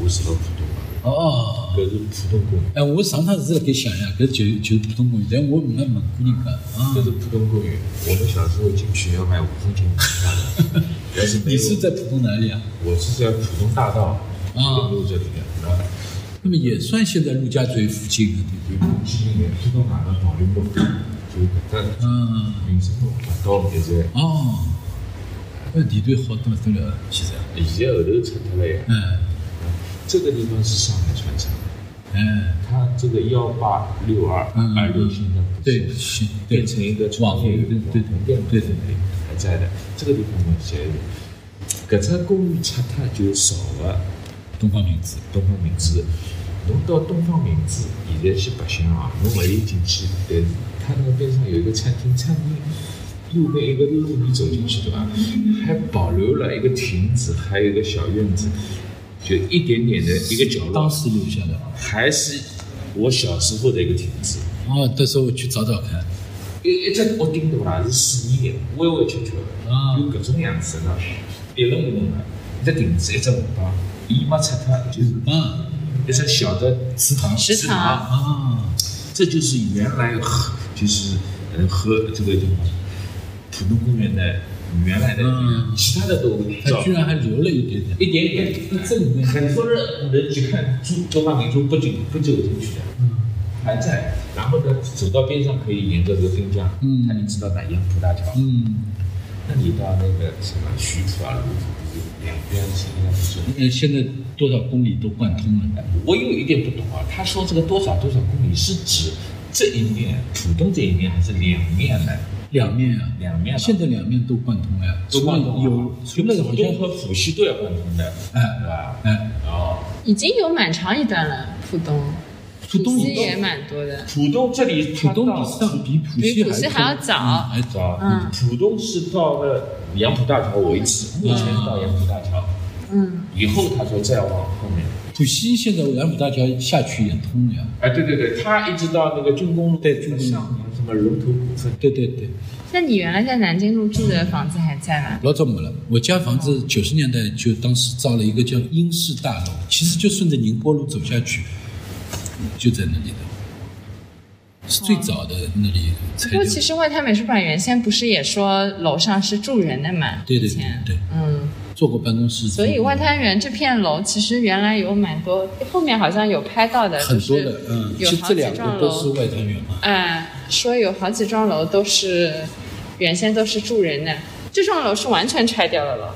我住到浦东嘛，哦，搿是浦东公园，哎，我上趟是辣盖想呀，搿就就是浦东公园，但我没问过人家啊。搿，是浦东公园。我们小时候进去要买五分钱门票的，但 是你是在浦东哪里啊？我是在浦东大道浦东路这里的，啊，那么也算现在陆家嘴附近的地方。就去年浦东大道导流路，就搿搭嗯，民生路大道现在，哦，那地段好得不得了，现在。现在后头拆脱了呀。嗯，这个地方是上海船厂，哎，它这个幺八六二嗯二六现在不对，是是，变成一个网业对对对对对，还在的。这个地方呢，现在搿只公寓拆脱就少了东方明珠，东方明珠。侬到东方明珠现在去白相啊，侬勿可以进去，但是它那个边上有一个餐厅，餐厅右边一个路你走进去对吧？还保留了一个亭子，还有一个小院子，就一点点的一个角落，当时留下的。还是我小时候的一个亭子。哦，到时候我去找找看。一一只屋顶对伐？是水泥的，歪歪曲曲的，啊有各种样子的，一轮一轮的，一只亭子，一只河浜，伊没拆脱，就是嗯，一只小的祠堂。食堂啊，这就是原来河，就是呃河这个地方，浦东公园的原来的，嗯其他的都他居然还留了一点点。一点点，这里面很多人人去看中中华民族不久不久进去的，嗯，还在。然后呢，走到边上可以沿着这个滨江，嗯它一直到南洋浦大桥，嗯，那你到那个什么徐浦啊、卢浦，两边实际上是。呃，现在多少公里都贯通了。我有一点不懂啊，他说这个多少多少公里是指这一面浦东这一面还是两面呢？两面啊，两面啊现在两面都贯通了呀，都贯通啊有除了好浦像东和浦西都要贯通的，哎对吧？哎，哦，已经有蛮长一段了，浦东，浦东西也蛮多的。浦东这里浦东比上比浦比西浦西还要早。嗯还早。嗯浦东是到了杨浦大桥为止，目前到杨浦大桥，嗯，以后他说再往后面。浦西现在杨浦大桥下去也通了呀。哎，对对对，他一直到那个军工路，对军工路。上什么龙头股份，对对对，那你原来在南京路住的房子还在吗？老早没了。我家房子九十年代就当时造了一个叫英式大楼，其实就顺着宁波路走下去，就在那里的，是最早的那里。不过其实外滩美术馆原先不是也说楼上是住人的嘛？对对对对，嗯，做过办公室，所以外滩园这片楼其实原来有蛮多，后面好像有拍到的，很多，的嗯，有这两个都是外滩园嘛。哎，说有好几幢楼都是原先都是住人的，这幢楼是完全拆掉了了。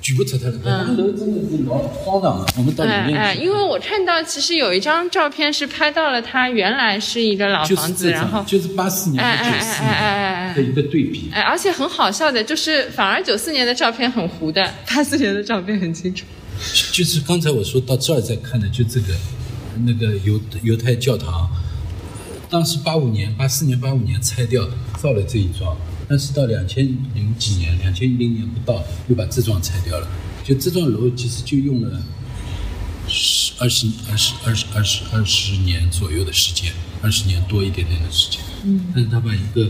举不出它了，那楼真的是老荒凉了！我们到里面哎哎，因为我看到其实有一张照片是拍到了它原来是一个老房子，然后，就是八四年哎和九四年的一个对比。哎，而且很好笑的，就是反而九四年的照片很糊的，八四年的照片很清楚。就是刚才我说到这儿在看的，就这个那个犹犹太教堂，当时八五年、八四年、八五年拆掉，造了这一幢，但是到两千零几年、两千零年不到，又把这幢拆掉了。就这幢楼其实就用了十二十二十二十二十二十年左右的时间，二十年多一点点的时间。嗯，但是他把一个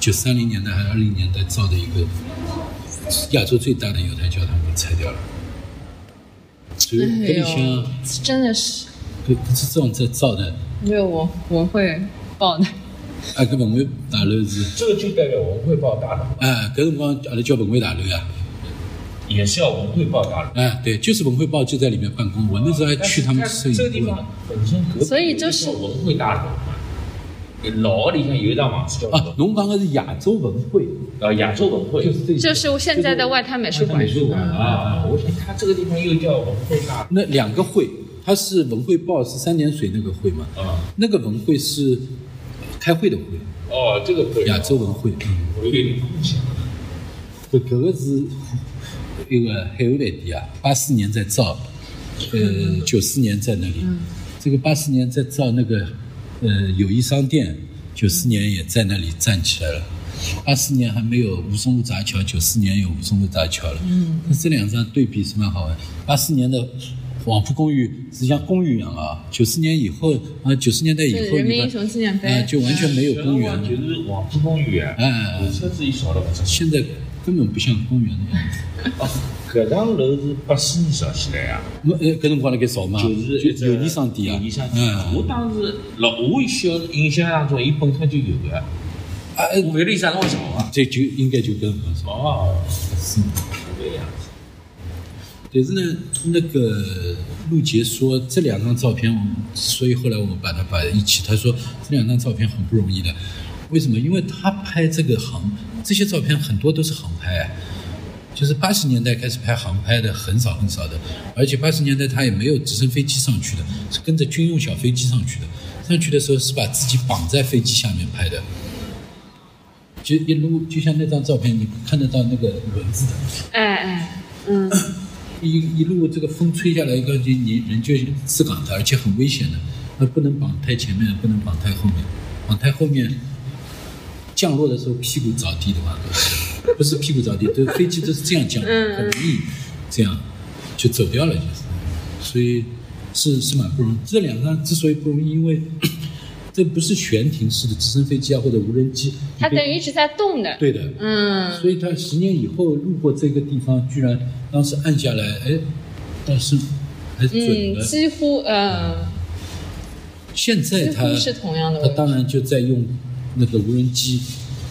就三零年代还是二零年代造的一个亚洲最大的犹太教堂给拆掉了。所以哎真的是对，不是这种在造的，没有我文汇报的。啊，搿文汇大楼是，这个就代表文汇报大楼，啊，搿辰光阿拉叫文汇大楼呀，也是要文汇报大楼。啊，对，就是文汇报就在里面办公，我那时候还去他们摄影部这个地方。本身隔壁所以就是文汇大楼嘛，老的里向有一幢房子叫啊，侬讲的是亚洲文汇，啊亚洲文汇，就是这就是现在的外滩美术馆美。术馆啊啊，我想它这个地方又叫文汇大楼那两个汇，它是文汇报是三点水那个汇嘛，啊。那个文汇是开会的会，哦，这个可以。亚洲文汇，嗯，我有点印象。搿搿个是一个海湾饭店啊，八四年在造，呃，九四年在那里，这个八四年在造那个呃友谊商店，九四年也在那里站起来了。八四年还没有吴淞路闸桥，九四年有吴淞路闸桥了。嗯，那这两张对比是蛮好玩。八四年的黄埔公寓是像公园一样啊，九四年以后啊，九十年代以后你看是人民英雄纪念碑啊，就完全没有公园了。就是黄埔公园啊，哎有车子也少了不少。现在根本不像公园的样子。哦，搿幢楼是八四年造起来啊，我呃，搿辰光辣盖造嘛，就是就友谊商店啊，友谊商店。嗯，我当时老我小印象当中，伊本身就有个，啊，我勿晓得伊啥辰光造啊。这就应该就搿辰光造。哦，是这个样子。但是呢，那个陆杰说这两张照片，所以后来我们把它摆一起，他说这两张照片很不容易的，为什么？因为他拍这个航，这些照片很多都是航拍，就是八十年代开始拍航拍的很少很少的，而且八十年代他也没有直升飞机上去的，是跟着军用小飞机上去的，上去的时候是把自己绑在飞机下面拍的。就一路就像那张照片，你看得到那个轮子的，哎哎，嗯，一一路这个风吹下来，一个你你人就自港的，而且很危险的，那不能绑太前面，不能绑太后面，绑太后面降落的时候屁股着地的话，不是屁股着地，都飞机都是这样降，嗯很容易这样就走掉了，就是，所以是是蛮不容易。这两趟之所以不容易，因为这不是悬停式的直升飞机啊或者无人机，它等于一直在动的。对的，嗯，所以它十年以后路过这个地方，居然当时按下来，哎，但是还准嗯，的。几乎呃，现在他几乎是同样的它当然就在用那个无人机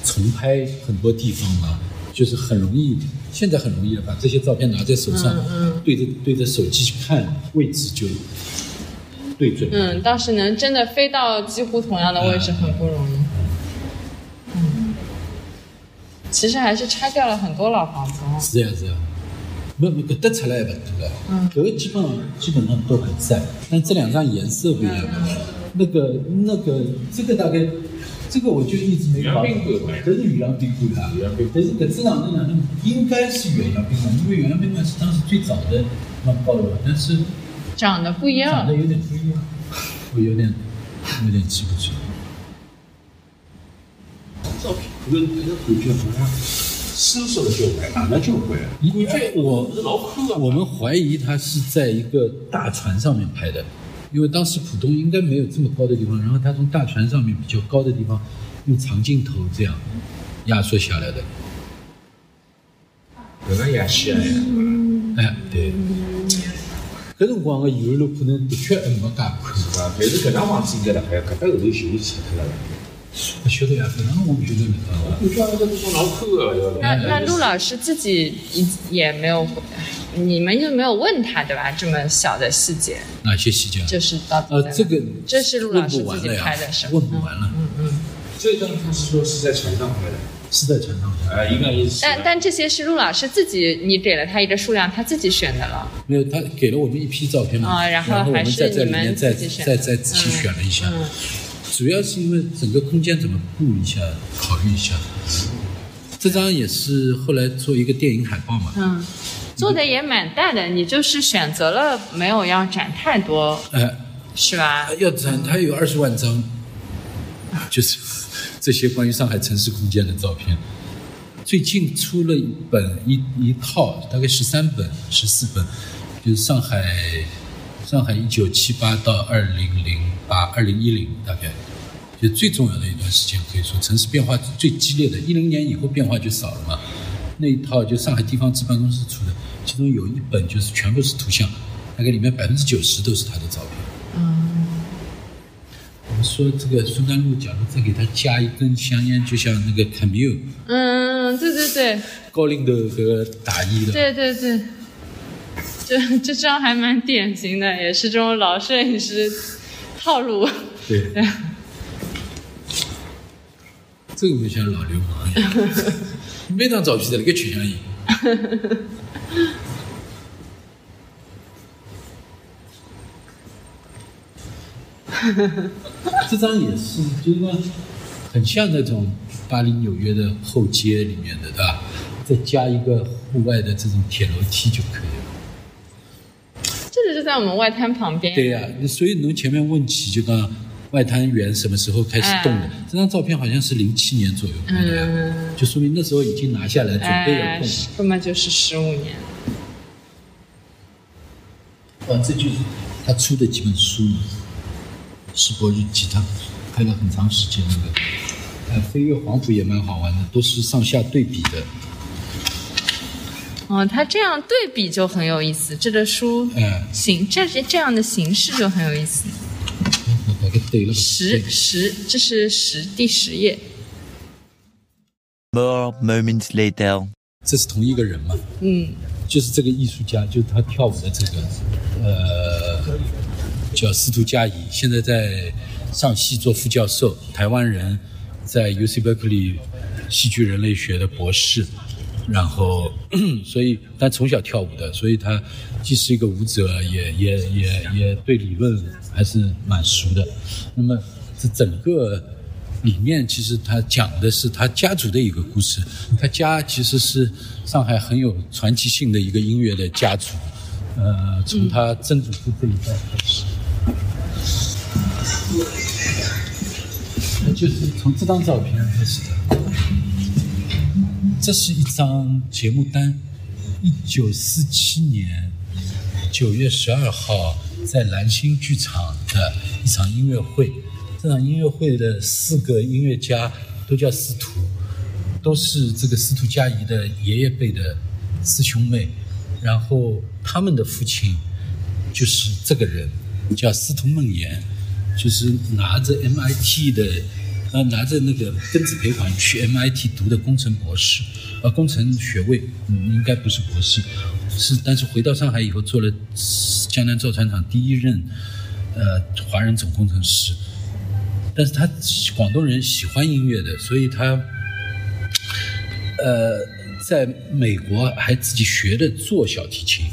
重拍很多地方嘛，就是很容易，现在很容易了把这些照片拿在手上，嗯。对着对着手机去看，位置就对准。嗯，倒是能真的飞到几乎同样的位置很不容易。嗯，其实还是拆掉了很多老房子哦。是呀是呀，没没搿搭出来也勿多了，嗯搿个基本上基本上都还在，但这两张颜色不一样。那个那个这个大概，这个我就一直没搞懂，搿是远洋宾馆啊，但是搿这两个两张应该是远洋宾馆，因为远洋宾馆是当时最早的那报了，但是长得不一样长得。有点不一样，我有点有点记不住。照片，搿搿个感觉好像收缩了交关，打了交关。因为我我们怀疑他是在一个大船上面拍的，因为当时浦东应该没有这么高的地方，然后他从大船上面比较高的地方用长镜头这样压缩下来的。搿个夜西啊呀，哎，对，搿辰光的延安路可能的确还没介宽，是吧？但是搿幢房子应该辣海，搿搭后头就拆脱了。不晓得呀，搿趟我不晓得了。我觉得搿个地方老抠个，那那陆老师自己也没有，你们就没有问他对吧？这么小的细节，哪些细节？就是到底呃，这个这是陆老师自己拍的是吧问不完了。嗯嗯。这张他是说是在船上拍的，是在船上拍。啊，应该也是。但但这些是陆老师自己，你给了他一个数量，他自己选的了。没有，他给了我们一批照片嘛，啊然后我还是在里你们面再自己选的再再仔细选了一下。嗯主要是因为整个空间怎么布一下，考虑一下。这张也是后来做一个电影海报嘛，嗯，做的也蛮大的，你就是选择了没有要展太多，哎，是吧？要展它有二十万张，就是这些关于上海城市空间的照片。最近出了一本一一套，大概十三本、十四本，就是上海上海一九七八到二零零八、二零一零大概，就最重要的一段时间，可以说城市变化最激烈的。一零年以后变化就少了嘛。那一套就上海地方志办公室出的，其中有一本就是全部是图像，大概里面百分之九十都是他的照片。嗯，们说这个孙甘露，假如再给他加一根香烟，就像那个 Camille 嗯，对对对，高领的这个大衣的，对对对，这这张还蛮典型的，也是这种老摄影师套路。对，这个不像老流氓一样，每张照片在那个取向里。这张也是，就是说很像那种巴黎、纽约的后街里面的，对吧？再加一个户外的这种铁楼梯就可以了。这个就在我们外滩旁边。对呀、所以侬前面问起就讲外滩源什么时候开始动的？这张照片好像是零七年左右拍的呀，嗯，就说明那时候已经拿下来，准备要哎动。，根本就是十五年。哇，这就是他出的几本书嘛，《世博日记》，他拍了很长时间那个。呃，飞越黄埔也蛮好玩的，都是上下对比的。哦，他这样对比就很有意思，这个书哎形这是这样的形式就很有意思。十十，这是十第十页。More moments later. 这是同一个人吗？嗯，就是这个艺术家，就是他跳舞的这个，呃，叫司徒佳怡，现在在上戏做副教授，台湾人，在 UC Berkeley 戏剧人类学的博士，然后 所以他从小跳舞的，所以他既是一个舞者，也也也也对理论还是蛮熟的。那么这整个。里面其实他讲的是他家族的一个故事，他家其实是上海很有传奇性的一个音乐的家族，呃，从他曾祖父这一代开始，就是从这张照片开始的。这是一张节目单，一九四七年九月十二号在蓝星剧场的一场音乐会。这场音乐会的四个音乐家都叫司徒，都是这个司徒佳怡的爷爷辈的师兄妹。然后他们的父亲就是这个人，叫司徒梦岩，就是拿着 MIT 的，呃，拿着那个庚子赔款去 MIT 读的工程博士，呃，工程学位，嗯，应该不是博士，是，但是回到上海以后做了江南造船厂第一任，呃，华人总工程师。但是他广东人喜欢音乐的，所以他，呃，在美国还自己学的做小提琴，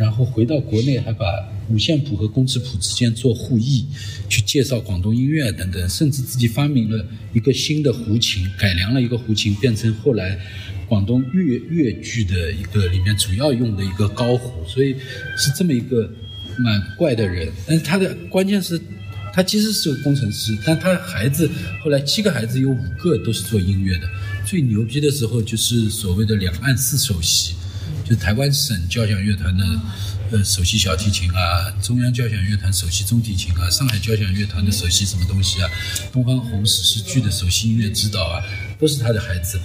然后回到国内还把五线谱和工尺谱之间做互译，去介绍广东音乐等等，甚至自己发明了一个新的胡琴，改良了一个胡琴，变成后来广东粤粤剧的一个里面主要用的一个高胡，所以是这么一个蛮怪的人。但是他的关键是。他其实是个工程师，但他孩子后来七个孩子有五个都是做音乐的。最牛逼的时候就是所谓的两岸四首席，就台湾省交响乐团的呃首席小提琴啊，中央交响乐团首席中提琴啊，上海交响乐团的首席什么东西啊，东方红史诗剧的首席音乐指导啊，都是他的孩子。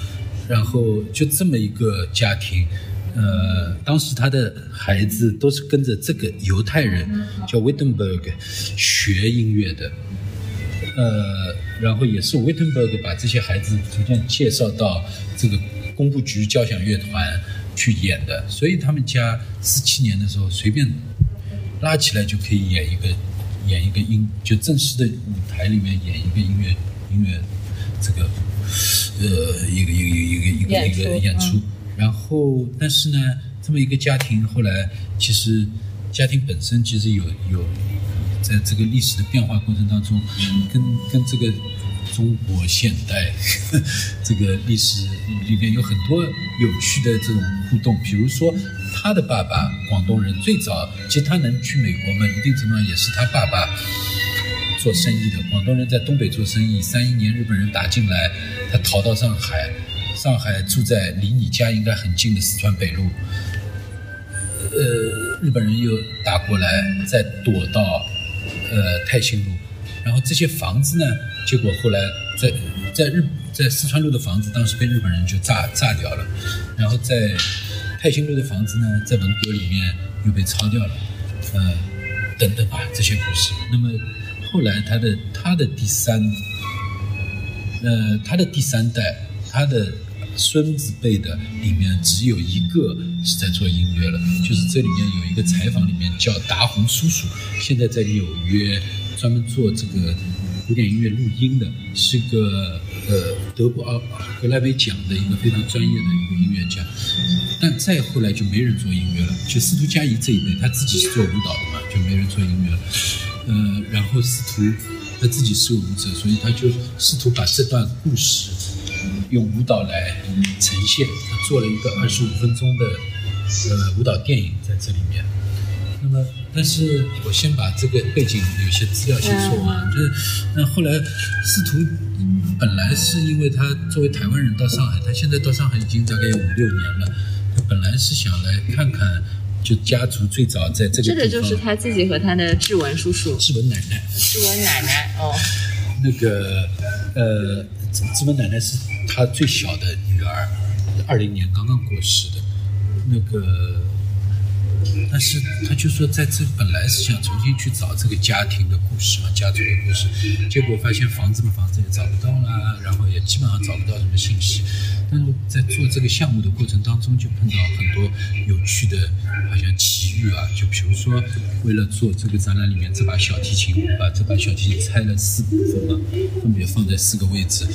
然后就这么一个家庭。呃，当时他的孩子都是跟着这个犹太人叫 Wittenberg 学音乐的，呃，然后也是 Wittenberg 把这些孩子逐渐介绍到这个工部局交响乐团去演的，所以他们家四七年的时候随便拉起来就可以演一个演一个音，就正式的舞台里面演一个音乐音乐这个呃一个一个一个一个一个演出。然后，但是呢，这么一个家庭后来，其实家庭本身其实有有，在这个历史的变化过程当中，跟跟这个中国现代 这个历史里面有很多有趣的这种互动。比如说，他的爸爸广东人，最早其实他能去美国嘛，一定程度上也是他爸爸做生意的。广东人在东北做生意，三一年日本人打进来，他逃到上海。上海住在离你家应该很近的四川北路，呃，日本人又打过来，再躲到呃泰兴路，然后这些房子呢，结果后来在在日在四川路的房子，当时被日本人就炸炸掉了，然后在泰兴路的房子呢，在文革里面又被抄掉了，呃，等等吧这些故事。那么后来他的他的第三，呃，他的第三代，他的。孙子辈的里面只有一个是在做音乐了，就是这里面有一个采访里面叫达宏叔叔，现在在纽约专门做这个古典音乐录音的，是个呃德国奥格莱美奖的一个非常专业的一个音乐家。但再后来就没人做音乐了，就司徒佳怡这一辈，他自己是做舞蹈的嘛，就没人做音乐了。呃，然后司徒他自己是舞者，所以他就试图把这段故事。用舞蹈来呈现，他做了一个二十五分钟的呃舞蹈电影在这里面。那么，但是我先把这个背景有些资料先说完。就是那后来司徒本来是因为他作为台湾人到上海，他现在到上海已经大概有五六年了。他本来是想来看看，就家族最早在这个这个就是他自己和他的志文叔叔、志文奶奶、志文奶奶哦，那个呃。志文奶奶是他最小的女儿，二零年刚刚过世的，那个，但是他就说在这本来是想重新去找这个家庭的故事嘛，家族的故事，结果发现房子嘛房子也找不到了，然后也基本上找不到什么信息。但是在做这个项目的过程当中，就碰到很多有趣的，好像奇遇啊。就比如说，为了做这个展览里面这把小提琴，把这把小提琴拆了四部分嘛，分别放在四个位置。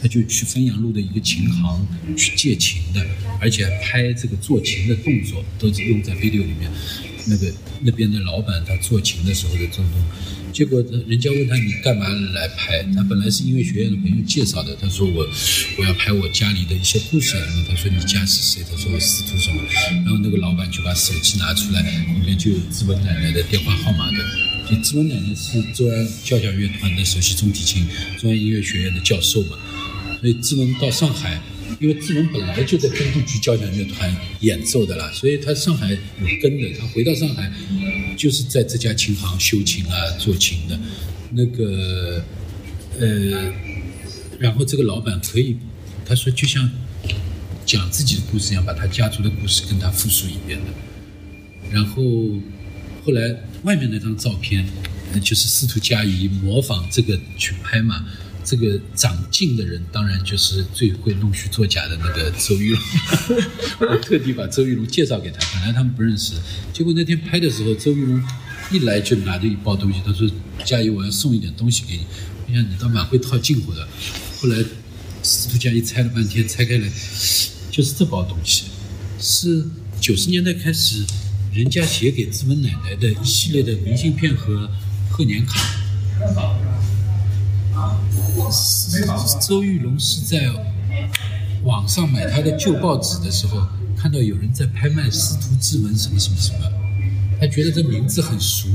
他就去汾阳路的一个琴行去借琴的，而且拍这个做琴的动作都是用在 video 里面。那个那边的老板他做琴的时候的种种。结果人家问他你干嘛来拍？他本来是音乐学院的朋友介绍的，他说我我要拍我家里的一些故事。然后他说你家是谁？他说我司徒什么？然后那个老板就把手机拿出来，里面就有志文奶奶的电话号码的。就志文奶奶是中央交响乐团的首席中提琴，中央音乐学院的教授嘛。所以志文到上海。因为志文本来就在中度局交响乐团演奏的啦，所以他上海有根的。他回到上海，就是在这家琴行修琴啊、做琴的。那个，呃，然后这个老板可以，他说就像讲自己的故事一样，把他家族的故事跟他复述一遍的。然后后来外面那张照片，就是司徒佳怡模仿这个去拍嘛。这个长进的人，当然就是最会弄虚作假的那个周玉龙。我特地把周玉龙介绍给他，本来他们不认识。结果那天拍的时候，周玉龙一来就拿着一包东西，他说：“佳怡，我要送一点东西给你。”我想你倒蛮会套近乎的。后来司徒佳怡拆了半天，拆开来就是这包东西，是九十年代开始人家写给志文奶奶的一系列的明信片和贺年卡。周玉龙是在网上买他的旧报纸的时候，看到有人在拍卖司徒之门什么什么什么，他觉得这名字很熟，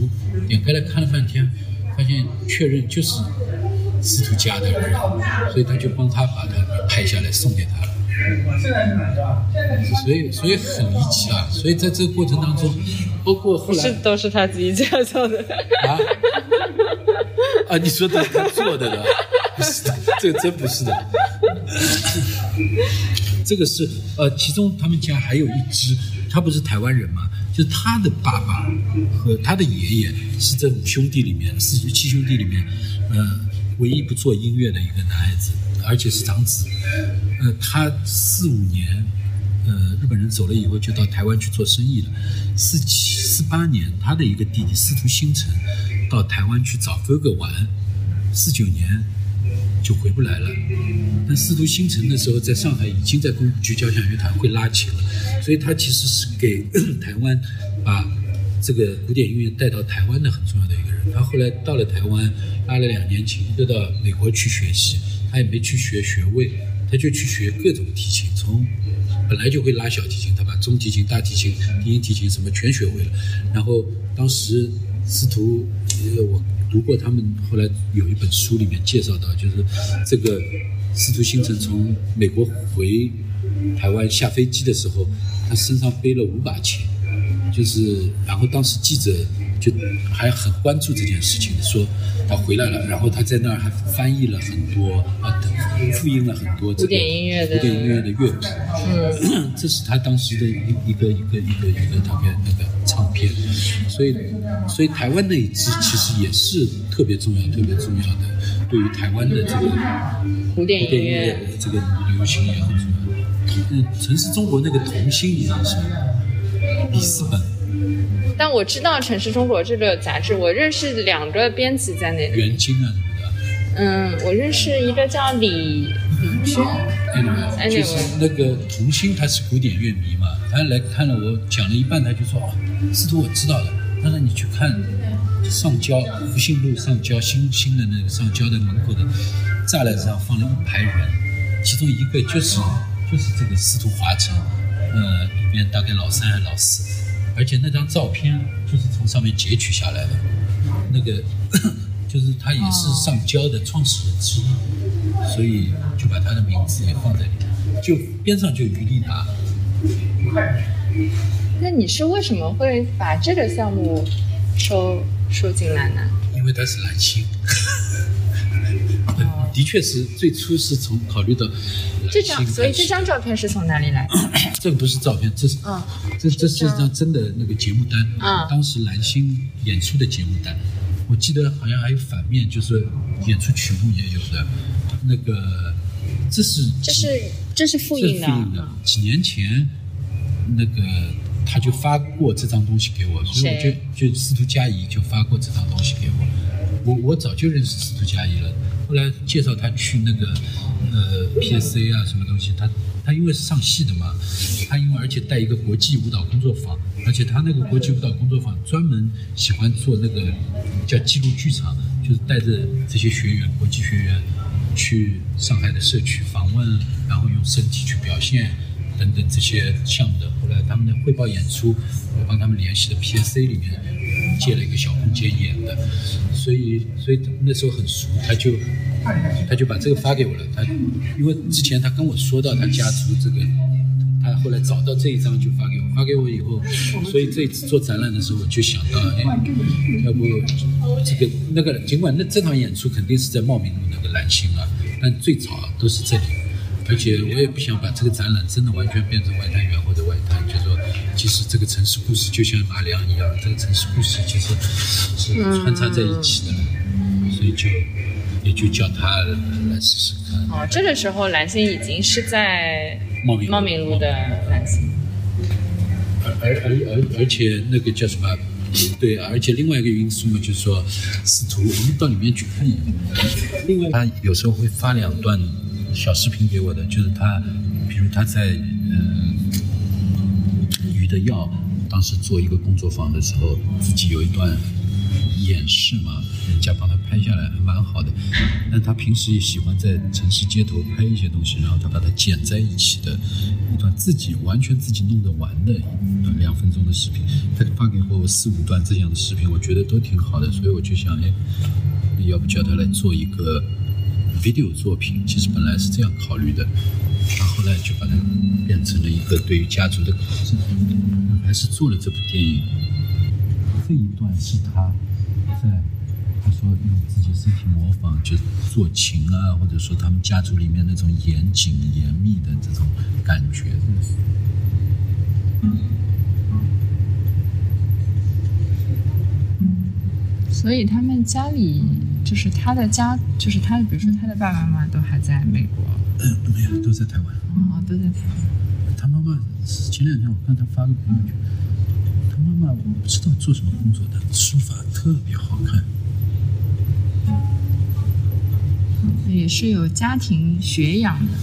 点开来看了半天，发现确认就是司徒家的人，所以他就帮他把它拍下来送给他了。所以所以很离奇啊！所以在这个过程当中，包括后来是都是他自己介绍的啊啊！你说的他做的的。不是的，这个真不是的。这个是呃，其中他们家还有一只，他不是台湾人吗？就是他的爸爸和他的爷爷是这五兄弟里面，四七兄弟里面，呃，唯一不做音乐的一个男孩子，而且是长子。呃，他四五年，呃，日本人走了以后，就到台湾去做生意了。四七四八年，他的一个弟弟司徒星辰到台湾去找哥哥玩。四九年。就回不来了。但司徒星辰的时候，在上海已经在公局交响乐团会拉琴了，所以他其实是给 台湾把这个古典音乐带到台湾的很重要的一个人。他后来到了台湾，拉了两年琴，又到美国去学习。他也没去学学位，他就去学各种提琴，从本来就会拉小提琴，他把中提琴、大提琴、低音提琴什么全学会了。然后当时司徒，我。读过他们后来有一本书里面介绍到，就是这个司徒星辰从美国回台湾下飞机的时候，他身上背了五把琴，就是然后当时记者就还很关注这件事情，说他回来了，然后他在那儿还翻译了很多啊，复印了很多古典音乐的古典音乐的乐谱，嗯，这是他当时的一一个一个一个一个特别那个唱片，所以所以台湾那一支其实也是特别重要特别重要的，对于台湾的这个古典音乐这个流行也很重要。嗯，城市中国那个童星你认识吗？里斯本。但我知道《城市中国》这个杂志，我认识两个编辑在那里。袁晶啊什么的。嗯，我认识一个叫李李娟。哎，就是那个童星，他是古典乐迷嘛，他来看了我讲了一半，他就说：“哦，司徒我知道了。”他说：“你去看上交福信路上交新新的那个上交的门口的栅栏上放了一排人，其中一个就是就是这个司徒华成，呃，里面大概老三还是老四。”而且那张照片就是从上面截取下来的，那个就是他也是上交的创始人之一，所以就把他的名字也放在里面，就边上就余立达。那你是为什么会把这个项目收收进来呢？因为他是蓝星。的确是最初是从考虑到这张，所以这张照片是从哪里来的？这个不是照片，这是嗯，这这是一张真的那个节目单，嗯，当时蓝星演出的节目单，我记得好像还有反面，就是演出曲目也有的，那个这是这是这是复印的，几年前那个他就发过这张东西给我，所以我就就司徒佳怡就发过这张东西给我，我我早就认识司徒佳怡了。后来介绍他去那个呃 PSA 啊什么东西，他他因为是上戏的嘛，他因为而且带一个国际舞蹈工作坊，而且他那个国际舞蹈工作坊专门喜欢做那个叫记录剧场，就是带着这些学员国际学员去上海的社区访问，然后用身体去表现。等等这些项目的，后来他们的汇报演出，我帮他们联系的 PSA 里面借了一个小空间演的，所以所以那时候很熟，他就他就把这个发给我了。他因为之前他跟我说到他家族这个，他后来找到这一张就发给我，发给我以后，所以这一次做展览的时候我就想到，哎，要不这个那个，尽管那这场演出肯定是在茂名路那个蓝星啊，但最早都是这里。而且我也不想把这个展览真的完全变成外滩园或者外滩，就是说，其实这个城市故事就像马良一样，这个城市故事其实是穿插在一起的，所以就也就叫他来试试看。哦，这个时候蓝星已经是在茂名茂名路的蓝星。而而而而而且那个叫什么？对，而且另外一个因素嘛，就是说，试图我们到里面去看一眼。另外，他有时候会发两段。小视频给我的就是他，比如他在嗯鱼的药当时做一个工作坊的时候，自己有一段演示嘛，人家帮他拍下来，还蛮好的。但他平时也喜欢在城市街头拍一些东西，然后他把它剪在一起的一段自己完全自己弄得完的一段两分钟的视频，他发给过我四五段这样的视频，我觉得都挺好的，所以我就想，哎，要不叫他来做一个。Video 作品其实本来是这样考虑的，他后来就把它变成了一个对于家族的考证，还是做了这部电影。这一段是他在他说用自己身体模仿，就做琴啊，或者说他们家族里面那种严谨严密的这种感觉。所以他们家里就是他的家，就是他，比如说他的爸爸妈妈都还在美国。嗯，没有，都在台湾。哦，都在台湾。他妈妈前两天我看他发个朋友圈，他妈妈我不知道做什么工作的，书法特别好看。也是有家庭学养的。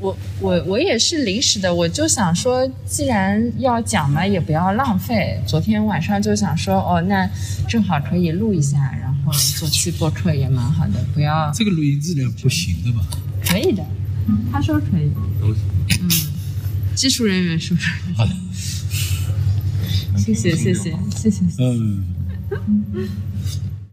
我我我也是临时的，我就想说，既然要讲嘛，也不要浪费。昨天晚上就想说，哦，那正好可以录一下，然后做期播客也蛮好的，不要。这个录音质量不行的吧？可以的，他说可以。嗯，技术人员说。好的。谢谢谢谢谢谢。嗯。